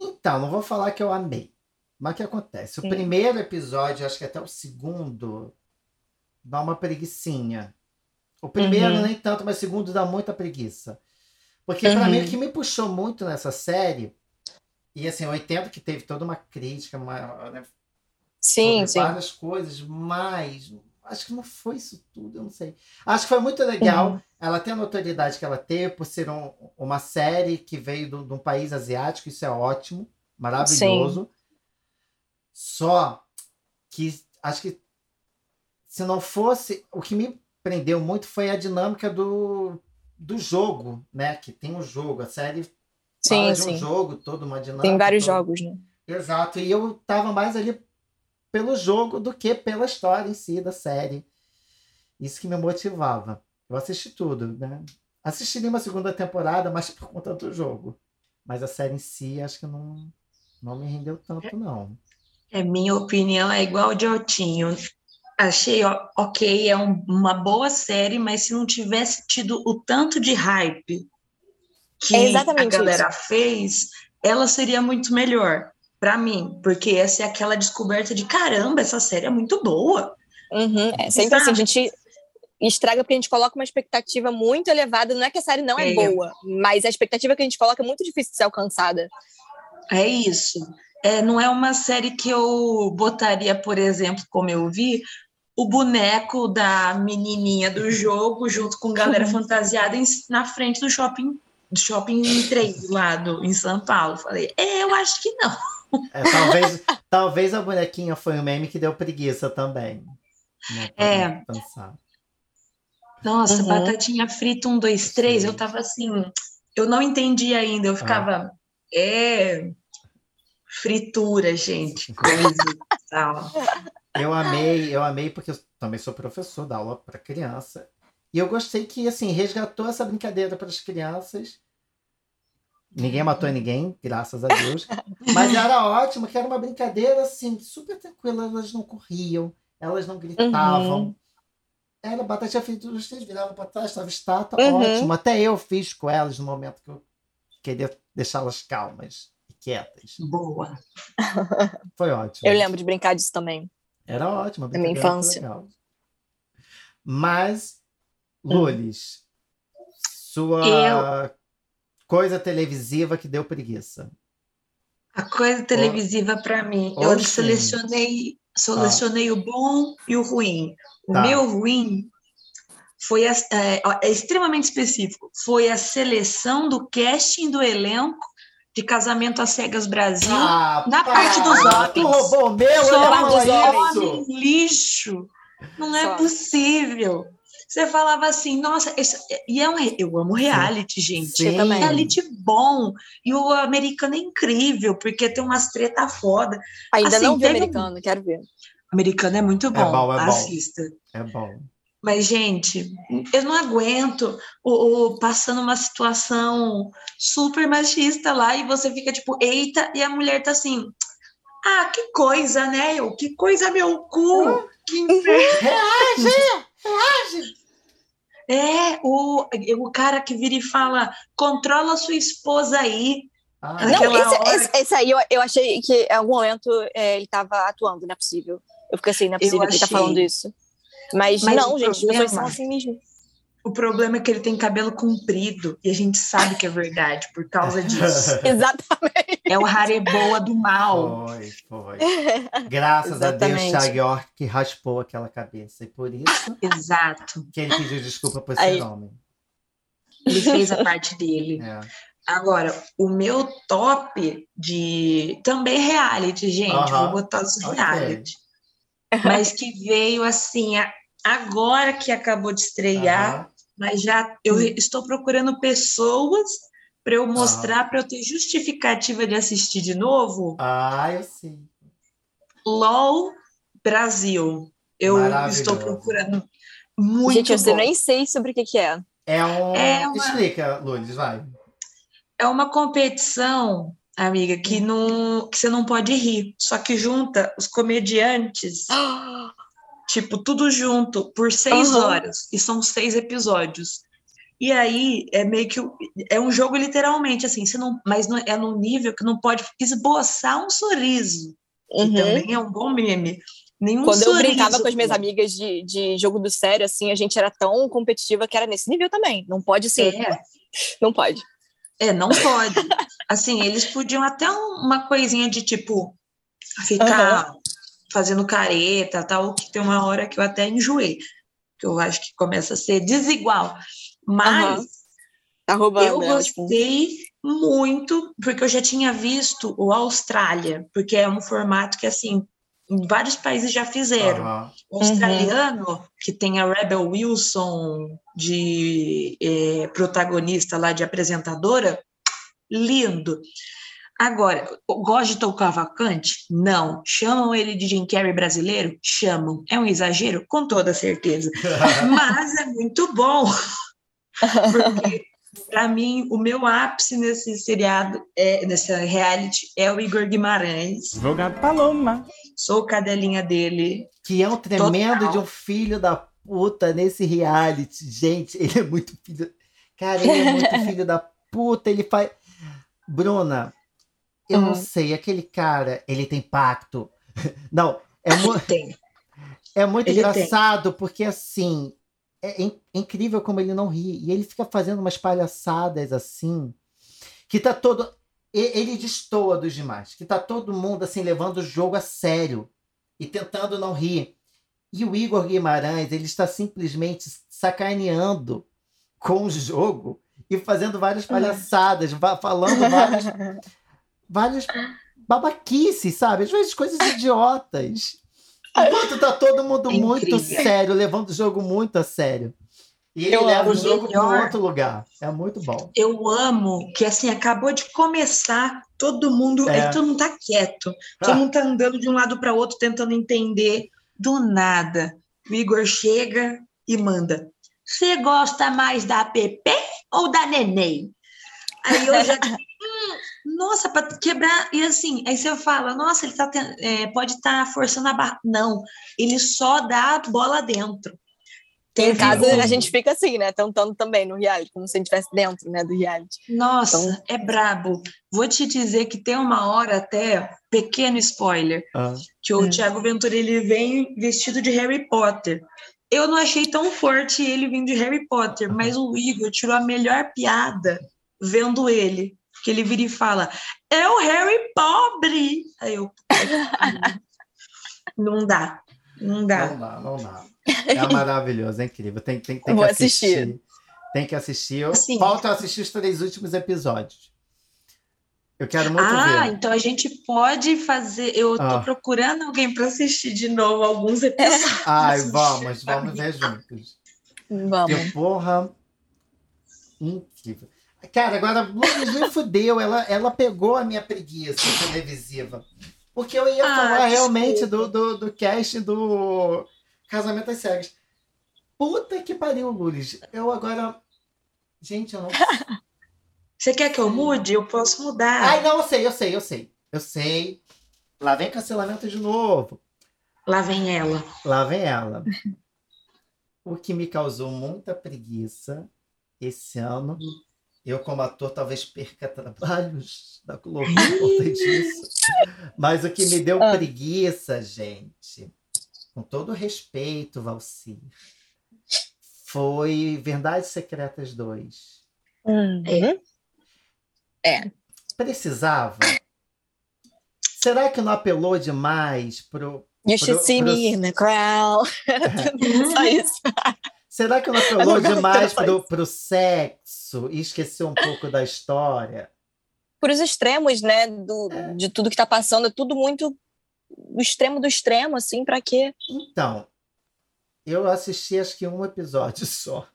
Então, não vou falar que eu amei. Mas o que acontece? O Hum. primeiro episódio, acho que até o segundo, dá uma preguiçinha. O primeiro Uhum. nem tanto, mas o segundo dá muita preguiça. Porque pra Uhum. mim o que me puxou muito nessa série, e assim, eu entendo que teve toda uma crítica, uma, né, Sim, sobre sim. várias coisas, mas acho que não foi isso tudo, eu não sei. Acho que foi muito legal Uhum. ela tem a notoriedade que ela teve por ser um- uma série que veio de um país asiático, isso é ótimo, maravilhoso. Só que acho que se não fosse. O que me prendeu muito foi a dinâmica do, do jogo, né? Que tem um jogo, a série fala Sim, de um sim. jogo, toda uma dinâmica. Tem vários toda- jogos, né? Exato, e eu tava mais ali pelo jogo do que pela história em si da série. Isso que me motivava. Eu assisti tudo, né? Assisti uma segunda temporada, mas por conta do jogo. Mas a série em si, acho que não, não me rendeu tanto, não. É, minha opinião é igual de Otinho. Achei ó, ok, é um- uma boa série, mas se não tivesse tido o tanto de hype que É exatamente a galera fez, ela seria muito melhor pra mim, porque essa é aquela descoberta de caramba, essa série é muito boa. Uhum, É sempre assim, a gente estraga porque a gente coloca uma expectativa muito elevada. Não é que a série não é, É. boa, mas a expectativa que a gente coloca é muito difícil de ser alcançada. É isso. É, não é uma série que eu botaria, por exemplo, como eu vi, o boneco da menininha do jogo junto com galera (laughs) fantasiada em- na frente do shopping, do shopping 3 lá do, em São Paulo. Falei, é, eu acho que não. É, talvez, talvez a bonequinha foi um meme que deu preguiça também. Não É. pensar. Nossa, Uhum. batatinha frita, um, dois, três, Sim. eu tava assim, eu não entendi ainda, eu ficava, é, fritura, gente, (laughs) coisa e tal. Eu amei, eu amei porque eu também sou professor, da aula para criança. E eu gostei que, assim, resgatou essa brincadeira para as crianças. Ninguém matou ninguém, graças a Deus. Mas era ótimo, que era uma brincadeira, assim, super tranquila. Elas não corriam, elas não gritavam. Uhum. Era batatinha frita, os três viravam para trás, estava estátua, Uhum. ótimo. Até eu fiz com elas no momento que eu queria deixá-las calmas e quietas. Boa. Foi ótimo. Eu lembro de brincar disso também. Era ótimo. Na minha infância. legal. Mas, Lulis, sua coisa televisiva que deu preguiça. A coisa televisiva para mim, eu selecionei, selecionei o bom e o ruim. O Tá. meu ruim foi a- é, é extremamente específico. Foi a seleção do casting do elenco de Casamento às Cegas Brasil. Ah, na para! parte dos Tu homens. roubou o meu, eu Só dos homens. Homem lixo. Não é Só. possível. Você falava assim, nossa, esse- e é um, eu amo reality, gente. Sim. Também. Reality bom. E o americano é incrível, porque tem umas treta foda. Ainda Assim, não vi teve um- americano, quero ver. Americano é muito bom, bom, é bom. assista. É bom. Mas, gente, eu não aguento o, o- passando uma situação super machista lá e você fica tipo, eita, e a mulher tá assim, ah, que coisa, né? Eu, que coisa, meu cu! Que inferno! (laughs) É, o, o cara que vira e fala, controla sua esposa aí. Ah, Não, esse, esse, esse aí eu, eu achei que em algum momento é, ele tava atuando, não é possível. Eu fiquei assim, não é Eu possível que ele tá achei. falando isso. Mas, Mas não, gente, as pessoas são assim mesmo. O problema é que ele tem cabelo comprido e a gente sabe que é verdade por causa (laughs) disso. Exatamente. É o Hareboa do mal. Foi, foi. Graças a Deus, Exatamente. Thiago York que raspou aquela cabeça. E por isso Exato. que ele pediu desculpa por Aí. ser homem. Ele fez a parte dele. É. Agora, o meu top de. Também reality, gente. Aham. Vou botar os reality. Mas que veio assim, a- agora que acabou de estrear, Aham. Mas já eu estou procurando pessoas para eu mostrar, para eu ter justificativa de assistir de novo. Ah, eu sei. LOL Brasil. Eu estou procurando muito Gente, eu nem sei sobre o que, que é. É um. É uma- Explica, Lourdes, vai. É uma competição, amiga, que, não, que você não pode rir. Só que junta os comediantes, (gasps) tipo, tudo junto, por seis Aham. horas. E são seis episódios. E aí é meio que. É um jogo literalmente, assim, você não, mas não, é num nível que não pode esboçar um sorriso. Que Uhum. também é um bom meme. Nenhum Quando eu sorriso. brincava com as minhas amigas de, de jogo do sério, assim, a gente era tão competitiva que era nesse nível também. Não pode ser. É, Não pode. É, não pode. Assim, eles podiam até um- uma coisinha de tipo ficar fazendo careta, tal, que tem uma hora que eu até enjoei, que eu acho que começa a ser desigual. Mas Aham. Tá roubando. eu né? Tipo, gostei muito, porque eu já tinha visto o Austrália, porque é um formato que assim, em vários países já fizeram. Aham. O australiano, que tem a Rebel Wilson de eh, protagonista lá, de apresentadora, lindo. Agora, gosta de tocar vacante? Não. Chamam ele de Jim Carrey brasileiro? Chamam. É um exagero? Com toda certeza. (laughs) Mas é muito bom. Porque, para mim, o meu ápice nesse seriado, é, nessa reality, é o Igor Guimarães. Jogar paloma. Sou cadelinha dele. Que é um tremendo Total. de um filho da puta nesse reality. Gente, ele é muito filho. Cara, ele é muito (laughs) filho da puta. Ele faz. Bruna, eu não Hum. sei, aquele cara, ele tem pacto. (laughs) Não, é, mu- (laughs) Tem. (laughs) é muito Ele engraçado, porque assim, é in- incrível como ele não ri. E ele fica fazendo umas palhaçadas assim, que tá todo. Ele destoa dos demais, que tá todo mundo assim levando o jogo a sério e tentando não rir. E o Igor Guimarães, ele está simplesmente sacaneando com o jogo e fazendo várias palhaçadas, falando várias, várias babaquices, sabe? Às vezes coisas idiotas. Enquanto tá todo mundo É muito sério, levando o jogo muito a sério. E ele Eu leva o jogo para Melhor. outro lugar. É muito bom. Eu amo que assim acabou de começar, todo mundo, É. todo mundo tá quieto, todo mundo tá andando de um lado para outro tentando entender. Do nada, o Igor chega e manda: "Você gosta mais da Pepe ou da Neném?" Aí eu já "Hum, (laughs) nossa, para quebrar e assim, aí você fala: "Nossa, ele tá é, pode estar forçando a barra". Não, ele só dá a bola dentro. Em Teve casa um- a gente fica assim, né? Tentando também no reality, como se a gente estivesse dentro, né, do reality. Nossa, Então- é brabo. Vou te dizer que tem uma hora até, pequeno spoiler, Ah, que o Hum. Thiago Ventura ele vem vestido de Harry Potter. Eu não achei tão forte ele vindo de Harry Potter, mas o Igor tirou a melhor piada vendo ele. Que ele vira e fala: É o Harry pobre! Aí eu. Não dá, não dá. não dá, não dá. É maravilhoso, é incrível. Tem, tem, tem Vou que assistir. assistir. Tem que assistir. Eu- Assim. Falta assistir os três últimos episódios. Eu quero muito Ah, ver. então a gente pode fazer. Eu tô Ah. procurando alguém para assistir de novo alguns episódios. Ai, vamos, vamos ver juntos. Vamos. Porra. Incrível. Cara, agora Lucas me fudeu. Ela, ela pegou a minha preguiça televisiva. Porque eu ia Ah, falar realmente desculpa. do, do, do cast do Casamento às Cegas. Puta que pariu, Lulis. Eu agora. Gente, eu não. Você quer que eu mude? Eu posso mudar. Ai, não, eu sei, eu sei, eu sei. Eu sei. Lá vem cancelamento de novo. Lá vem ela. Lá vem ela. O que me causou muita preguiça esse ano. Eu, como ator, talvez perca (laughs) trabalhos da Globo por conta disso. Mas o que me deu Ah. preguiça, gente, com todo respeito, Valcir, foi Verdades Secretas 2. Uhum. É. Precisava? Será que não apelou demais pro. You should pro- see pro- me in the crowd. Só isso. Será que apelou não gosto demais ela pro, pro sexo e esqueceu um pouco da história? Por os extremos, né? Do, de tudo que tá passando, é tudo muito o extremo do extremo, assim, pra quê? Então, eu assisti acho que um episódio (laughs) só.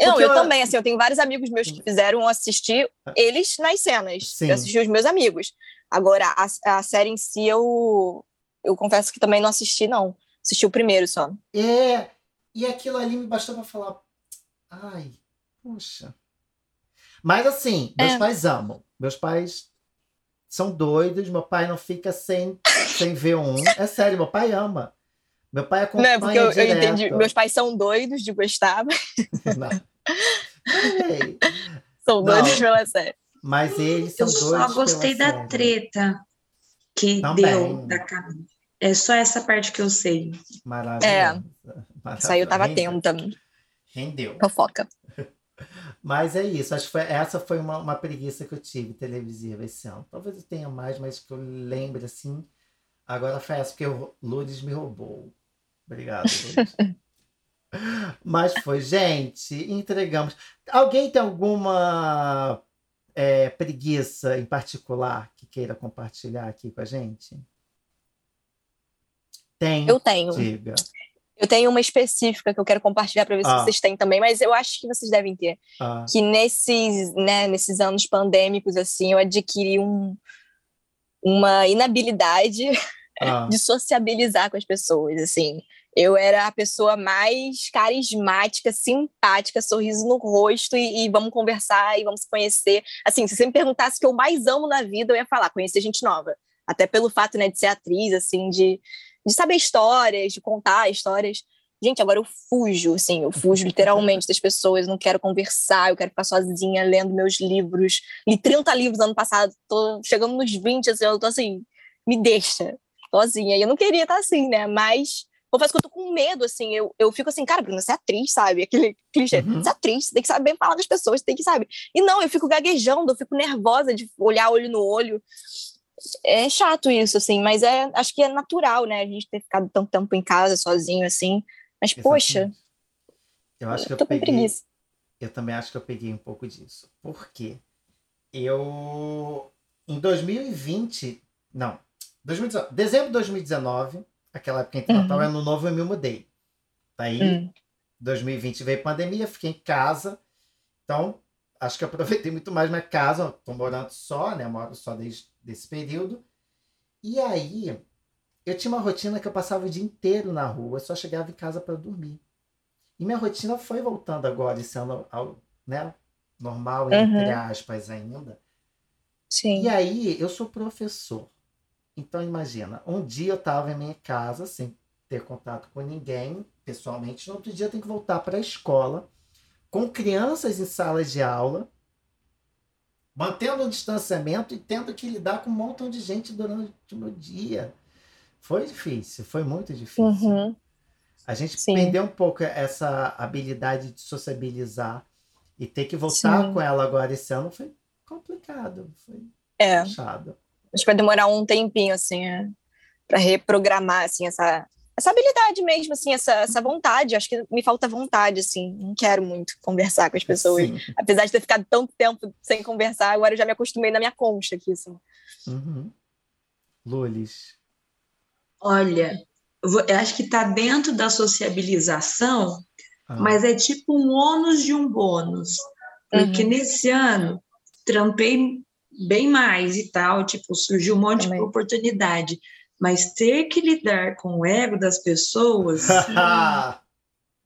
Não, eu eu- também, assim, eu tenho vários amigos meus que fizeram assistir eles nas cenas. Sim. Eu assisti os meus amigos. Agora, a, a série em si, eu, eu confesso que também não assisti, não. Assisti o primeiro só. É, e aquilo ali me bastou pra falar, ai, puxa. Mas assim, meus É. pais amam. Meus pais são doidos, meu pai não fica sem, sem ver um. É sério, meu pai ama. Meu pai Não, acompanha é porque eu, eu entendi. Meus pais são doidos de gostar, mas (laughs) Não. São Não. doidos pela série. Mas eles são Eu doidos só gostei pela da série. treta que Também. deu da Camila. É só essa parte que eu sei. Maravilhosa. É. Isso aí eu tava Rendeu. atenta. Rendeu. Fofoca. (laughs) Mas é isso. Acho que foi- essa foi uma, uma preguiça que eu tive televisiva esse ano. Talvez eu tenha mais, mas que eu lembre assim. Agora foi essa, porque o Lourdes me roubou. Obrigado, (laughs) Lourdes. mas foi, gente, entregamos. Alguém tem alguma é, preguiça em particular que queira compartilhar aqui com a gente? Tem. Eu tenho. Diga. Eu tenho uma específica que eu quero compartilhar para ver se Ah. vocês têm também, mas eu acho que vocês devem ter. Ah, Que nesses, né, nesses anos pandêmicos, assim, eu adquiri um, uma inabilidade (laughs) ah, de sociabilizar com as pessoas, assim. Eu era a pessoa mais carismática, simpática, sorriso no rosto e, e vamos conversar e vamos se conhecer. Assim, se você me perguntasse o que eu mais amo na vida, eu ia falar conhecer gente nova. Até pelo fato, né, de ser atriz, assim, de, de saber histórias, de contar histórias. Gente, agora eu fujo, assim, eu fujo literalmente das pessoas, eu não quero conversar, eu quero ficar sozinha lendo meus livros. Li 30 livros ano passado, tô chegando nos 20, assim, eu tô assim, me deixa sozinha. E eu não queria estar assim, né? Mas confesso que eu tô com medo, assim. Eu, eu fico assim, cara, Bruna, você é atriz, sabe? Aquele clichê. Uhum. Você é atriz, você tem que saber falar das pessoas, você tem que saber. E não, eu fico gaguejando, eu fico nervosa de olhar olho no olho. É chato isso, assim, mas é, acho que é natural, né? A gente ter ficado tanto tempo em casa, sozinho, assim. Mas, poxa, exatamente. Eu acho que eu eu tô com peguei. Eu também acho que eu peguei um pouco disso. Por quê? Eu. Em 2020. Não. 2019, dezembro de 2019, aquela época entre Uhum. Natal e Ano Novo, eu me mudei. Daí, Hum. 2020 veio pandemia, fiquei em casa. Então, acho que aproveitei muito mais minha casa. Tô morando só, né? Moro só desde esse período. E aí, eu tinha uma rotina que eu passava o dia inteiro na rua, só chegava em casa para dormir. E minha rotina foi voltando agora, ano ao, né, normal, entre Uhum. aspas, ainda. Sim. E aí, eu sou professor. Então, imagina, um dia eu estava em minha casa, sem ter contato com ninguém, pessoalmente. No outro dia, eu tenho que voltar para a escola, com crianças em salas de aula, mantendo o distanciamento e tendo que lidar com um montão de gente durante o dia. Foi difícil, foi muito difícil. Uhum. A gente Sim. perdeu um pouco essa habilidade de sociabilizar e ter que voltar Sim. com ela agora esse ano foi complicado, foi É. puxado. Acho que vai demorar um tempinho, assim, é, para reprogramar, assim, essa, essa habilidade mesmo, assim, essa, essa vontade. Acho que me falta vontade, assim. Não quero muito conversar com as pessoas. Sim. Apesar de ter ficado tanto tempo sem conversar, agora eu já me acostumei na minha concha aqui, assim. Uhum. Lulis. Olha, eu, vou- eu acho que está dentro da sociabilização, Ah, mas é tipo um ônus de um bônus. Porque Uhum. nesse ano trampei bem mais e tal, tipo, surgiu um monte Também. de oportunidade. Mas ter que lidar com o ego das pessoas, (laughs)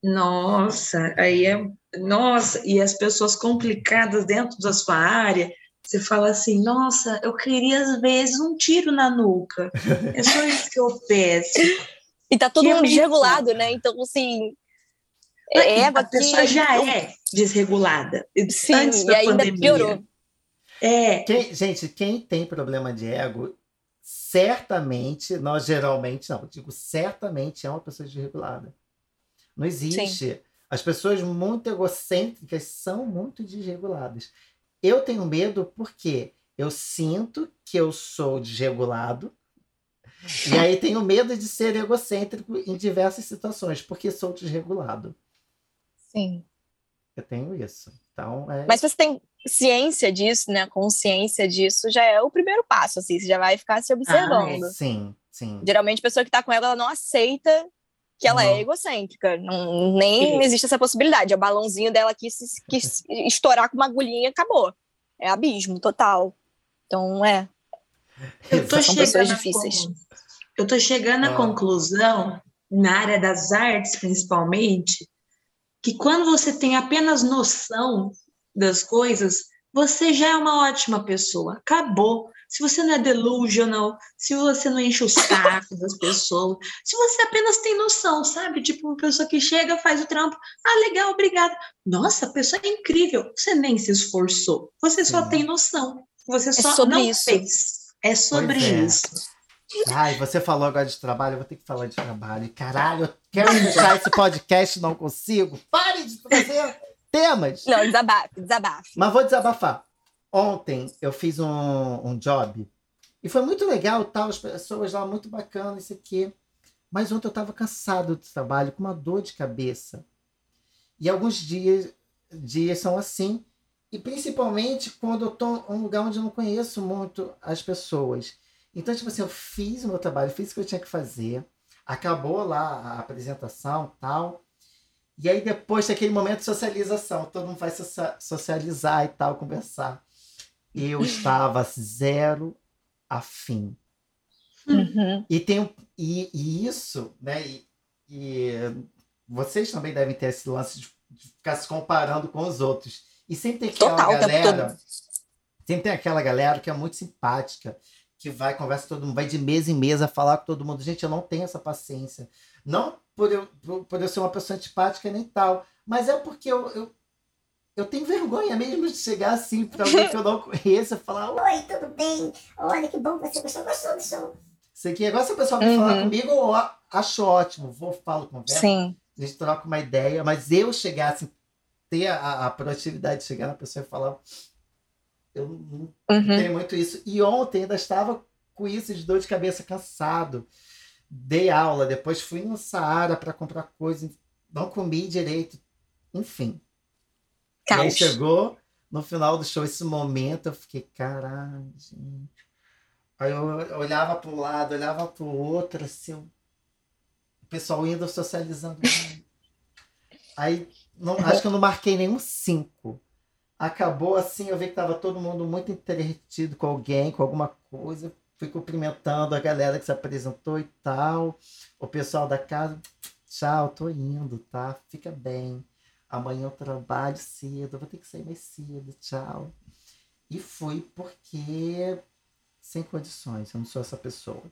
nossa, aí é. Nossa, e as pessoas complicadas dentro da sua área, você fala assim, nossa, eu queria às vezes um tiro na nuca. É só isso que eu peço. E tá todo Que é mundo desregulado, né? Então, assim. É a aqui. pessoa já é desregulada. Sim, antes e da ainda pandemia. piorou. É, Quem- gente, quem tem problema de ego, certamente, nós geralmente, não, digo certamente é uma pessoa desregulada. Não existe. As pessoas muito egocêntricas são muito desreguladas. Eu tenho medo porque eu sinto que eu sou desregulado. E (laughs) aí tenho medo de ser egocêntrico em diversas situações, porque sou desregulado. Sim. Eu tenho isso. Então, é... Mas você tem ciência disso, né? Consciência disso já é o primeiro passo, assim, você já vai ficar se observando. Ah, sim, sim. Geralmente a pessoa que tá com ela, ela não aceita que ela é Não. é egocêntrica. Não, nem Sim. existe essa possibilidade. É o balãozinho dela aqui se, que se (laughs) estourar com uma agulhinha acabou. É abismo total. Então, é. Eu tô São pessoas chegando à difíceis. con- Eu tô chegando à Ah. conclusão, na área das artes principalmente, que quando você tem apenas noção das coisas, você já é uma ótima pessoa. Acabou. Se você não é delusional, se você não enche o saco das pessoas, se você apenas tem noção, sabe? Tipo, uma pessoa que chega, faz o trampo, ah, legal, obrigado. Nossa, a pessoa é incrível. Você nem se esforçou. Você só tem noção. Você só sobre não isso. fez. É sobre é. isso. Ai, você falou agora de trabalho, eu vou ter que falar de trabalho. Caralho, eu quero fechar esse podcast, não consigo. Pare de trazer temas. Não, desabafe, desabafe. Mas vou desabafar. Ontem eu fiz um, um job e foi muito legal, tal, as pessoas lá muito bacanas, isso aqui. Mas ontem eu estava cansado do trabalho, com uma dor de cabeça. E alguns dias, dias são assim. E principalmente quando eu estou em um lugar onde eu não conheço muito as pessoas. Então, tipo assim, eu fiz o meu trabalho, fiz o que eu tinha que fazer. Acabou lá a apresentação tal. E aí depois daquele momento de socialização, todo mundo vai socia- socializar e tal, conversar. Eu (laughs) estava zero afim. Uhum. E, tem, e, e isso, né? E, e vocês também devem ter esse lance de, de ficar se comparando com os outros. E sempre tem aquela Total, galera. Sempre tem aquela galera que é muito simpática, que vai, conversa com todo mundo, vai de mesa em mesa falar com todo mundo. Gente, eu não tenho essa paciência. Não por eu, por, eu ser uma pessoa antipática nem tal, mas é porque eu, eu, eu tenho vergonha mesmo de chegar assim pra alguém que eu não conheço e falar, Oi, tudo bem? Olha que bom que você gostou. Gostou do show? Isso aqui, agora se o pessoal vem falar Uhum. comigo, eu acho ótimo. Vou, falo, conversa, Sim. a gente troca uma ideia, mas eu chegar assim, ter a, a proatividade de chegar na pessoa e falar. Eu não Uhum. tenho muito isso. E ontem ainda estava com isso de dor de cabeça, cansado. Dei aula, depois fui no Saara para comprar coisa, não comi direito. Enfim. E aí Caos. chegou no final do show esse momento, eu fiquei, caralho, gente. Aí eu olhava para um lado, olhava para o outro, assim, o pessoal indo socializando. (laughs) Aí não, acho que eu não marquei nenhum cinco. Acabou assim, eu vi que tava todo mundo muito entretido com alguém, com alguma coisa. Fui cumprimentando a galera que se apresentou e tal. O pessoal da casa, tchau, tô indo, tá? Fica bem. Amanhã eu trabalho cedo, vou ter que sair mais cedo, tchau. E fui porque sem condições, eu não sou essa pessoa.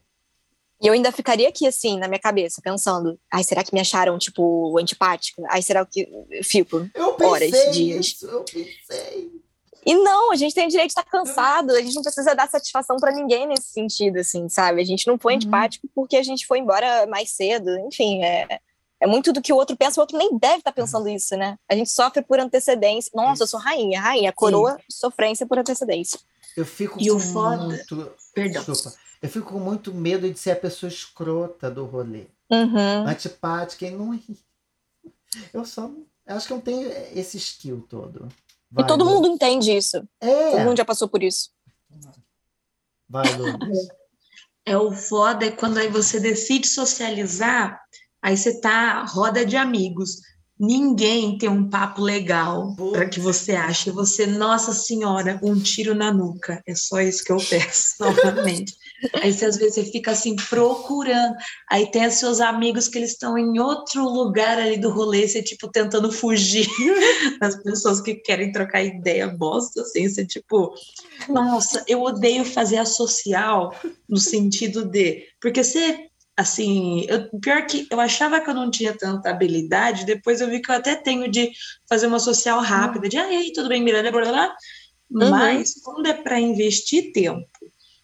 E eu ainda ficaria aqui, assim, na minha cabeça, pensando: ai, será que me acharam, tipo, antipática? Ai, será que. Eu fico. Eu Horas, dias. isso, eu pensei. E não, a gente tem o direito de estar cansado, a gente não precisa dar satisfação pra ninguém nesse sentido, assim, sabe? A gente não foi Uhum. antipático porque a gente foi embora mais cedo, enfim, é, é muito do que o outro pensa, o outro nem deve estar pensando Uhum. isso, né? A gente sofre por antecedência. Nossa, eu sou rainha, rainha, coroa, sofrência por antecedência. Eu fico E o com foda- muito. Perdão. Desculpa. Eu fico com muito medo de ser a pessoa escrota do rolê. Uhum. Antipática e não. Eu só. eu acho que eu não tenho esse skill todo. E Vai, todo Lu. mundo entende isso. Todo É. mundo já passou por isso. Vai, Lucas. (laughs) É o foda é quando aí você decide socializar, aí você tá roda de amigos. Ninguém tem um papo legal para que você ache. Você, nossa senhora, um tiro na nuca. É só isso que eu peço, (laughs) novamente. Aí você, às vezes você fica assim procurando. Aí tem os seus amigos que eles estão em outro lugar ali do rolê, você tipo tentando fugir (laughs) das pessoas que querem trocar ideia bosta, assim, você tipo, nossa, eu odeio fazer a social no sentido de, porque você assim, eu, pior que eu achava que eu não tinha tanta habilidade, depois eu vi que eu até tenho de fazer uma social rápida, de, ah, aí, tudo bem, Miranda, blá, blá, blá. mas quando é para investir tempo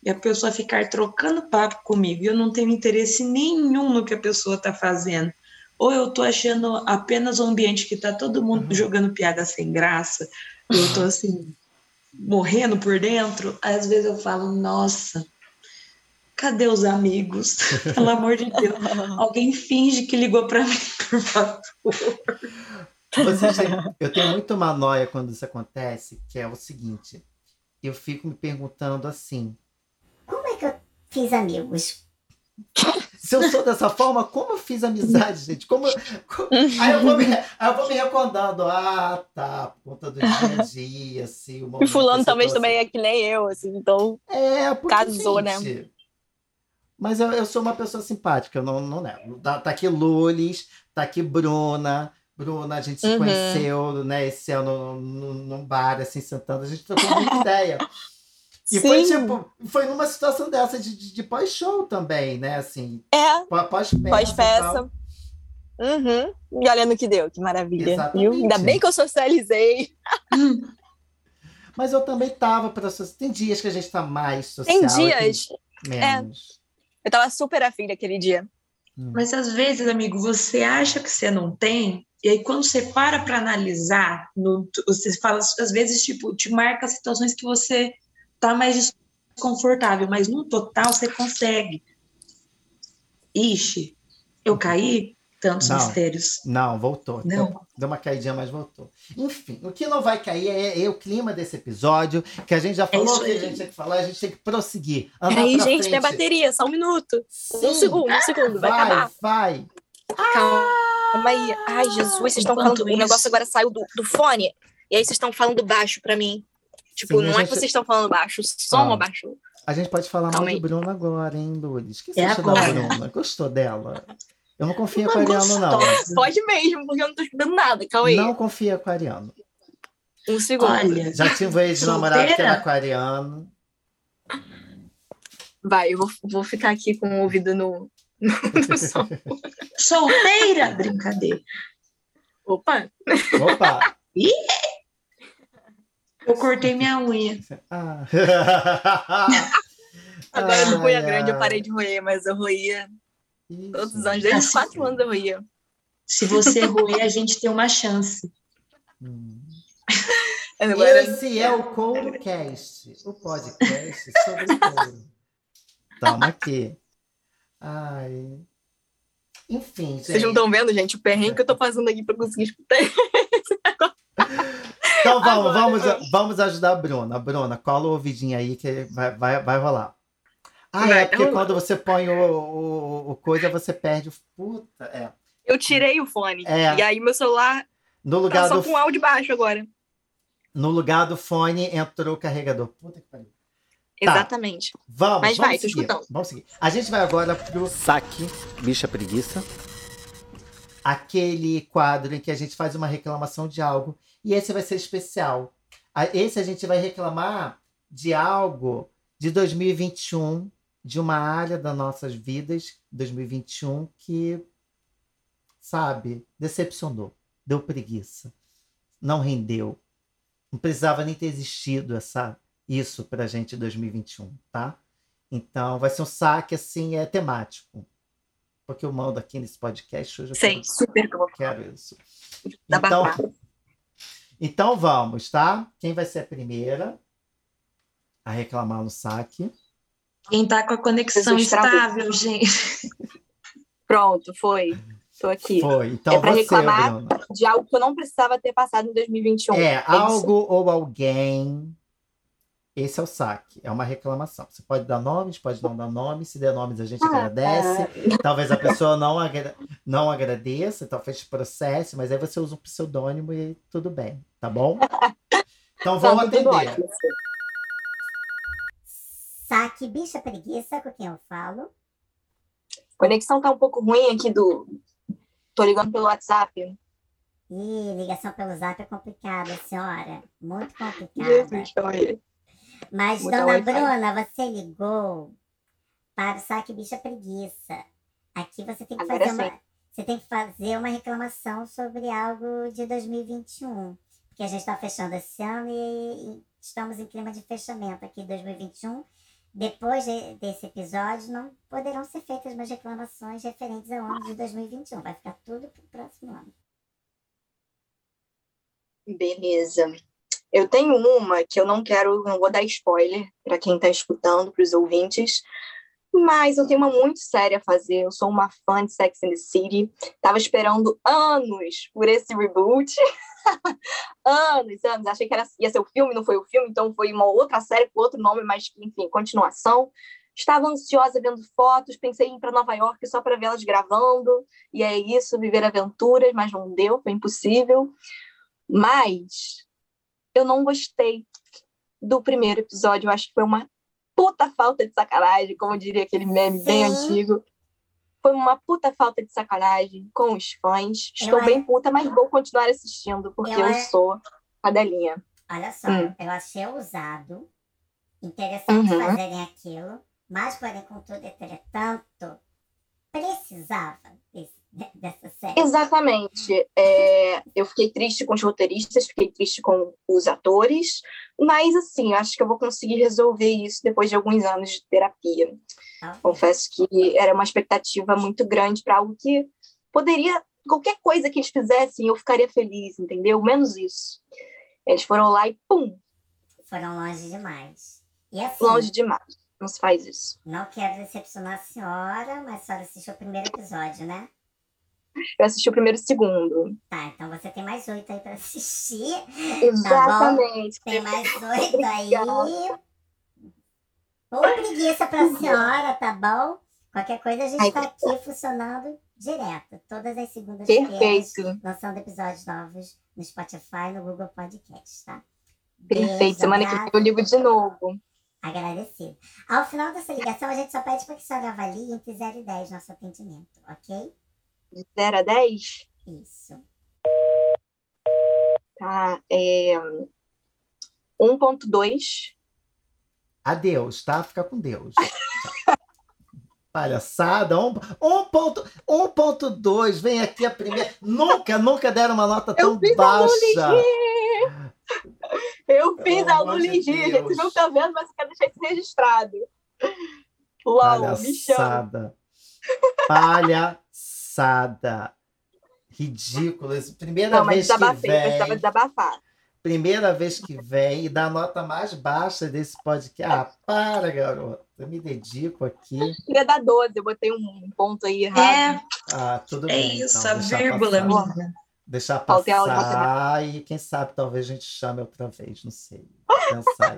e a pessoa ficar trocando papo comigo e eu não tenho interesse nenhum no que a pessoa está fazendo, ou eu tô achando apenas um ambiente que tá todo mundo Uhum. jogando piada sem graça, eu tô assim, morrendo por dentro, às vezes eu falo, nossa, cadê os amigos? (laughs) Pelo amor de Deus. (laughs) Alguém finge que ligou para mim, por favor. Eu tenho muito uma noia quando isso acontece, que é o seguinte. Eu fico me perguntando assim, Como é que eu fiz amigos? (laughs) se eu sou dessa forma, como eu fiz amizade, gente? Como, co- Aí, eu vou me, aí eu vou me recordando. Ah, tá, por conta do dia a dia, assim. o E fulano que talvez tá- também é que nem eu, assim, então. É, porque, Casou, né? Mas eu, eu sou uma pessoa simpática, eu não, não nego. Tá, tá aqui Lulis, tá aqui Bruna. Bruna, a gente se Uhum. conheceu, né, esse ano num, bar, assim, sentando, a gente trocou muita (laughs) ideia. E Sim. foi tipo, foi numa situação dessa de, de, de pós-show também, né? Assim, É, pós- pós-peça. e pós-peça. Uhum. E olha no que deu, que maravilha. Exatamente. Viu? Ainda bem que eu socializei. (laughs) Mas eu também tava para Tem dias que a gente tá mais social. Tem dias. menos. Eu tava super afim daquele dia. Hum. Mas às vezes, amigo, você acha que você não tem, e aí quando você para para analisar, no, você fala, às vezes, tipo, te marca situações que você tá mais desconfortável, mas no total você consegue. Ixi, eu caí? Tantos Não. mistérios. Não, voltou. Não. Deu uma caidinha, mas voltou. Enfim, o que não vai cair é, é o clima desse episódio, que a gente já falou isso que a gente tem que falar, a gente tem que prosseguir. Andar Peraí, gente, frente. tem bateria, só um minuto. Sim. Um segundo, um segundo, vai, Vai, acabar. vai. Calma aí. Ai, Jesus, vocês estão falando. O negócio isso- agora saiu do, do fone. E aí vocês estão falando baixo pra mim. Tipo, Sim, não é que gente- vocês estão falando baixo, o som Ah. abaixou. A gente pode falar Calma mal de aí. Bruna agora, hein, Lourdes? O que você É acha da agora. Bruna? Gostou dela? Eu não confio em aquariano, não. Pode mesmo, porque eu não tô escutando nada. Calma aí. Não confio em aquariano. Um segundo. Olha, Já tive um ex-namorado que era aquariano. Vai, eu vou, vou ficar aqui com o ouvido no, no, no som. solteira? Brincadeira. Opa! Opa! Eu cortei minha unha. Ah. (laughs) Agora eu não Ai, grande, eu parei de roer, mas eu roía Isso. todos os anos, desde os Assim. quatro anos eu roía. Se você roer, a gente tem uma chance. Hum. (laughs) Agora, Esse é o CouroCast, o podcast sobre couro. Toma aqui. Ai. Enfim, gente. vocês não estão vendo, gente, o perrengue que eu tô passando aqui pra conseguir escutar. (laughs) Então vamos, Agora. vamos, vamos ajudar a Bruna. Bruna, cola o ouvidinho aí que vai, vai, vai rolar. Ah, Vai, é porque tá quando você põe o, o, o coisa, você perde o. Puta, é. Eu tirei o fone. É. E aí meu celular No tá lugar, só do, com áudio baixo agora. no lugar do fone entrou o carregador. Puta que pariu. Tá. Exatamente. Vamos, Mas vamos vai, tô seguir. escutando. Vamos seguir. A gente vai agora pro saque bicha preguiça. Aquele quadro em que a gente faz uma reclamação de algo. E esse vai ser especial. Esse a gente vai reclamar de algo de 2021, de uma área das nossas vidas, 2021, que, sabe, decepcionou, deu preguiça, não rendeu. Não precisava nem ter existido essa, isso pra gente em 2021, tá? Então vai ser um saque assim, é temático. Porque eu mando aqui nesse podcast hoje. Sei, quero- super vou quero isso. da Então, babá. então vamos, tá? Quem vai ser a primeira a reclamar no saque? Quem tá com a conexão estável, gente. Pronto, foi. Tô aqui. Foi. Então É você, reclamar? Bruna. De algo que eu não precisava ter passado em 2021. É, isso? algo ou alguém. Esse é o saque. É uma reclamação. Você pode dar nomes, pode não dar nomes. Se der nomes, a gente Ah, agradece. Talvez a (laughs) pessoa não, agra- não agradeça, talvez processe, mas aí você usa um pseudônimo e tudo bem, tá bom? (laughs) Então vamos Tá, atender. ótimo. Saque bicha preguiça com quem eu falo. A conexão tá um pouco ruim aqui do. Tô ligando pelo WhatsApp. Ih, ligação pelo zap é complicada, senhora. Muito complicada. Jesus. Mas, dona. Bruna, você ligou para o saque bicha preguiça. Aqui você tem que Agora fazer sim. uma, você tem que fazer uma reclamação sobre algo de 2021. Porque a gente está fechando esse ano e, e estamos em clima de fechamento aqui 2021. Depois de, desse episódio, não poderão ser feitas mais reclamações referentes ao ano de 2021. Vai ficar tudo pro próximo ano. Beleza. Eu tenho uma que eu não quero, não vou dar spoiler para quem está escutando, para os ouvintes, mas eu tenho uma muito séria a fazer. Eu sou uma fã de Sex and the City. Tava esperando anos por esse reboot. (laughs) anos, anos. Achei que era, ia ser o filme, não foi o filme, então foi uma outra série com outro nome, mas enfim, continuação. Estava ansiosa vendo fotos, pensei em ir para Nova York só para vê-las gravando, e é isso, viver aventuras, mas não deu, foi impossível. Mas eu não gostei do primeiro episódio, eu acho que foi uma puta falta de sacanagem, como diria aquele meme Sim. bem antigo. Foi uma puta falta de sacanagem com os fãs. Estou eu bem puta, mas vou continuar assistindo, porque eu, eu sou cadelinha. Olha só, hum. eu achei ousado, interessante uhum. fazerem aquilo, mas, porém, contudo, entretanto, precisava desse dessa série. Exatamente. É, eu fiquei triste com os roteiristas, fiquei triste com os atores, mas assim, acho que eu vou conseguir resolver isso depois de alguns anos de terapia. Ah. Confesso que era uma expectativa muito grande para algo que poderia, qualquer coisa que eles fizessem, eu ficaria feliz, entendeu? Menos isso. Eles foram lá e pum! Foram longe demais. E assim, longe demais. Não se faz isso. Não quero decepcionar a senhora, mas a senhora assistiu o primeiro episódio, né? Eu assisti o primeiro e o segundo. Tá, então você tem mais oito aí pra assistir. Exatamente. Tá tem mais (laughs) oito aí. Ou preguiça pra senhora, tá bom? Qualquer coisa a gente Ai, tá aqui funcionando direto. Todas as segundas-feiras, lançando episódios novos no Spotify, no Google Podcast, tá? Perfeito. Beijo, Semana que vem eu ligo de novo. Agradecido. Ao final dessa ligação, a gente só pede para que a senhora avalie entre 0 e 10 nosso atendimento, ok? De 0 a 10? Isso. Tá. É, 1.2. Adeus, tá? Fica com Deus. (laughs) Palhaçada, 1.2, vem aqui a primeira. Nunca, nunca deram uma nota tão Eu baixa. Eu fiz a Luligia, vocês não estão vendo, mas eu quero deixar isso registrado. LOL, Palhaçada. Palhaçada palhaçada. Ridículo. Primeira não, vez que vem. Desabafar. Primeira vez que vem e dá a nota mais baixa desse podcast. Ah, para, garota. Eu me dedico aqui. Eu queria dar 12, eu botei um ponto aí errado. É, ah, tudo é bem. isso, então, a vírgula, minha. Deixar passar e quem sabe talvez a gente chame outra vez, não sei. Pensar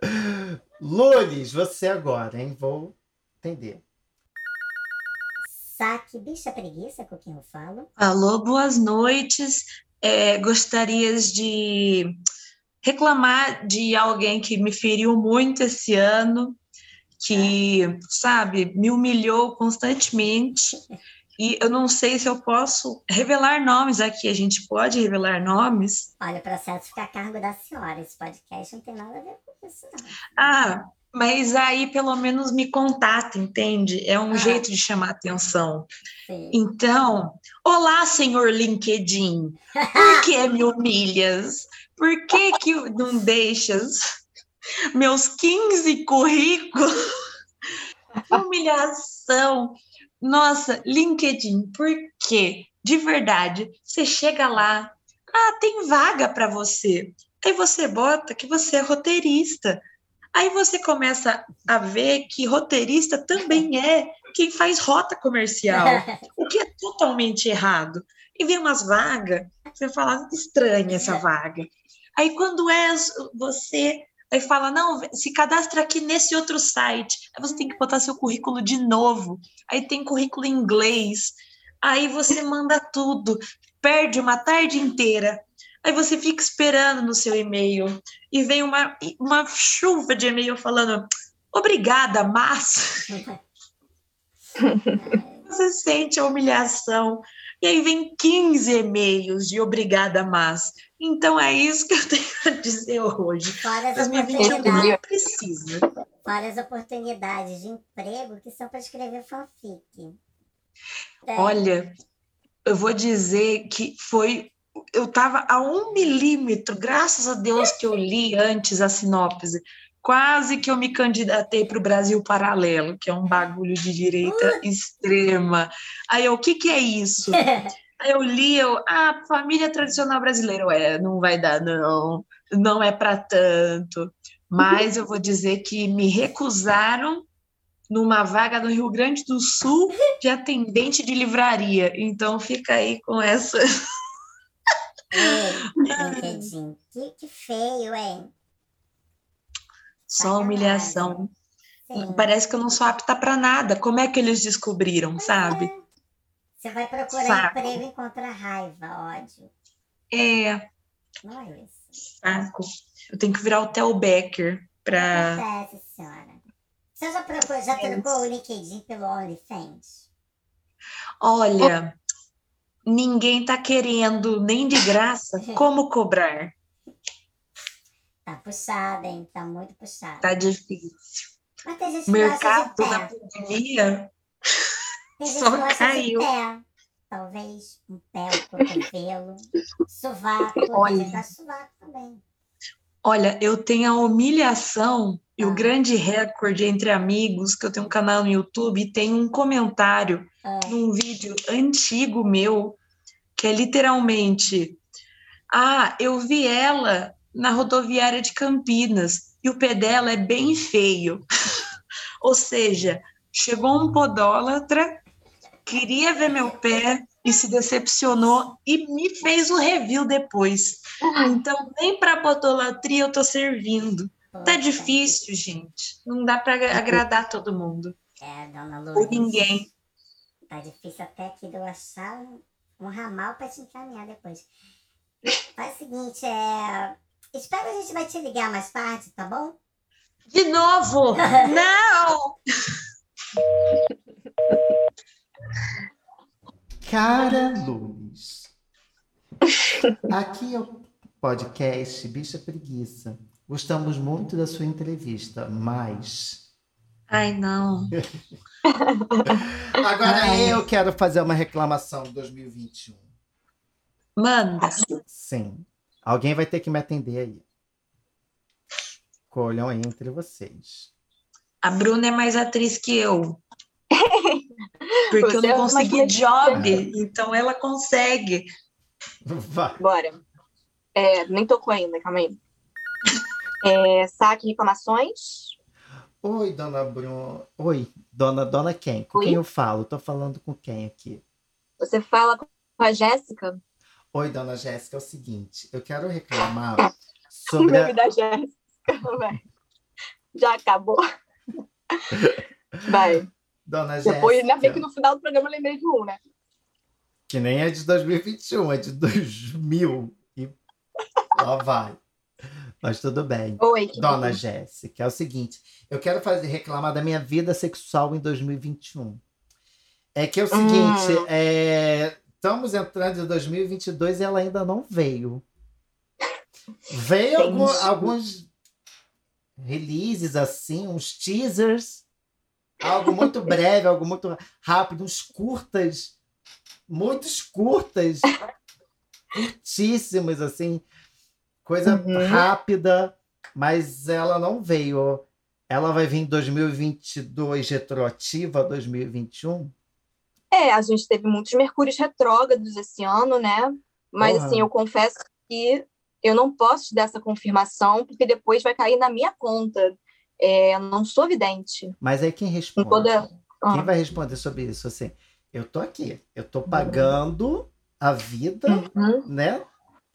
(laughs) Lunes, você agora, hein? Vou entender saque bicha preguiça com quem eu falo. Alô, boas noites. É, gostarias de reclamar de alguém que me feriu muito esse ano, que, é. sabe, me humilhou constantemente. E eu não sei se eu posso revelar nomes aqui. A gente pode revelar nomes? Olha, o processo fica a cargo da senhora. Esse podcast não tem nada a ver com isso, não. Ah, mas aí pelo menos me contata, entende? É um ah. jeito de chamar atenção. Sim. Então, olá, senhor LinkedIn. Por que (laughs) me humilhas? Por que, que não deixas meus 15 currículos? (laughs) Humilhação. Nossa, LinkedIn, por quê? De verdade, você chega lá, ah, tem vaga para você. Aí você bota que você é roteirista. Aí você começa a ver que roteirista também é quem faz rota comercial, o que é totalmente errado. E vem umas vagas, você fala, estranha essa vaga. Aí quando é você, aí fala, não, se cadastra aqui nesse outro site. Aí você tem que botar seu currículo de novo. Aí tem currículo em inglês. Aí você manda tudo, perde uma tarde inteira Aí você fica esperando no seu e-mail e vem uma, uma chuva de e-mail falando obrigada, mas. (laughs) você sente a humilhação. E aí vem 15 e-mails de obrigada, mas. Então é isso que eu tenho a dizer hoje. Várias oportunidades. precisa. Várias oportunidades de emprego que são para escrever fanfic. É. Olha, eu vou dizer que foi eu estava a um milímetro, graças a Deus que eu li antes a sinopse, quase que eu me candidatei para o Brasil Paralelo, que é um bagulho de direita extrema. Aí eu, o que, que é isso? (laughs) Aí eu li, eu, ah, família tradicional brasileira, ué, não vai dar, não, não é para tanto. Mas eu vou dizer que me recusaram numa vaga no Rio Grande do Sul de atendente de livraria. Então fica aí com essa. Que, que feio, hein? Só humilhação. Sim. Parece que eu não sou apta para nada. Como é que eles descobriram, sabe? É. Você vai procurar Saco. emprego e encontrar raiva, ódio. É. Não é isso. Saco. Eu tenho que virar o Theo Becker para. Acontece, senhora. Você já, procurou, já trocou o LinkedIn pelo OnlyFans? Olha, ninguém tá querendo nem de graça. (laughs) Como cobrar? Tá puxado, hein? Tá muito puxado. Tá difícil. Mas tem gente Mercado da pandemia só caiu. Pé. Talvez um pé, um cotovelo, sovaco, Olha. sovaco também. Olha, eu tenho a humilhação e o ah. grande recorde entre amigos, que eu tenho um canal no YouTube tem um comentário ah. num vídeo antigo meu, que é literalmente: Ah, eu vi ela na rodoviária de Campinas e o pé dela é bem feio. (laughs) Ou seja, chegou um podólatra, queria ver meu pé e se decepcionou e me fez o review depois. Então, nem para podolatria eu tô servindo. Tá difícil, gente. Não dá para agradar todo mundo. É, dona Lourdes. Ou ninguém. Tá difícil até aqui de eu achar um, ramal para te encaminhar depois. Faz o seguinte, é... Espero a gente vai te ligar mais tarde, tá bom? De novo! (laughs) Não! Cara Luiz. Aqui é o podcast Bicha Preguiça. Gostamos muito da sua entrevista, mas. Ai, não. (laughs) Agora Ai. eu quero fazer uma reclamação de 2021. Manda. Sim. Alguém vai ter que me atender aí. Colham aí entre vocês. A Bruna é mais atriz que eu. (laughs) Porque Você eu não é consegui job, é. então ela consegue. Vai. Bora. É, nem tocou ainda, calma aí. É, saque reclamações. Oi, dona Bruno. Oi, dona, dona quem? Com Oi? quem eu falo? Tô falando com quem aqui? Você fala com a Jéssica? Oi, dona Jéssica, é o seguinte, eu quero reclamar sobre. O nome da Jéssica, Já acabou. (laughs) Vai. Dona Jéssica. Depois, ainda bem que no final do programa eu lembrei de um, né? Que nem é de 2021, é de 2000. E lá vai. Mas tudo bem. Oi, Dona Jéssica, é o seguinte, eu quero fazer reclamar da minha vida sexual em 2021. É que é o seguinte, hum. é, estamos entrando em 2022 e ela ainda não veio. Veio algum, alguns releases assim, uns teasers, algo muito (laughs) breve, algo muito rápido, uns curtas, muitos curtas, curtíssimos assim, coisa uhum. rápida, mas ela não veio. Ela vai vir em 2022 retroativa 2021? É, a gente teve muitos mercúrios retrógrados esse ano, né? Mas uhum. assim, eu confesso que eu não posso te dar essa confirmação, porque depois vai cair na minha conta. É, eu não sou vidente. Mas aí quem responde? Toda... Uhum. Quem vai responder sobre isso? Assim, eu tô aqui, eu tô pagando a vida, uhum. né?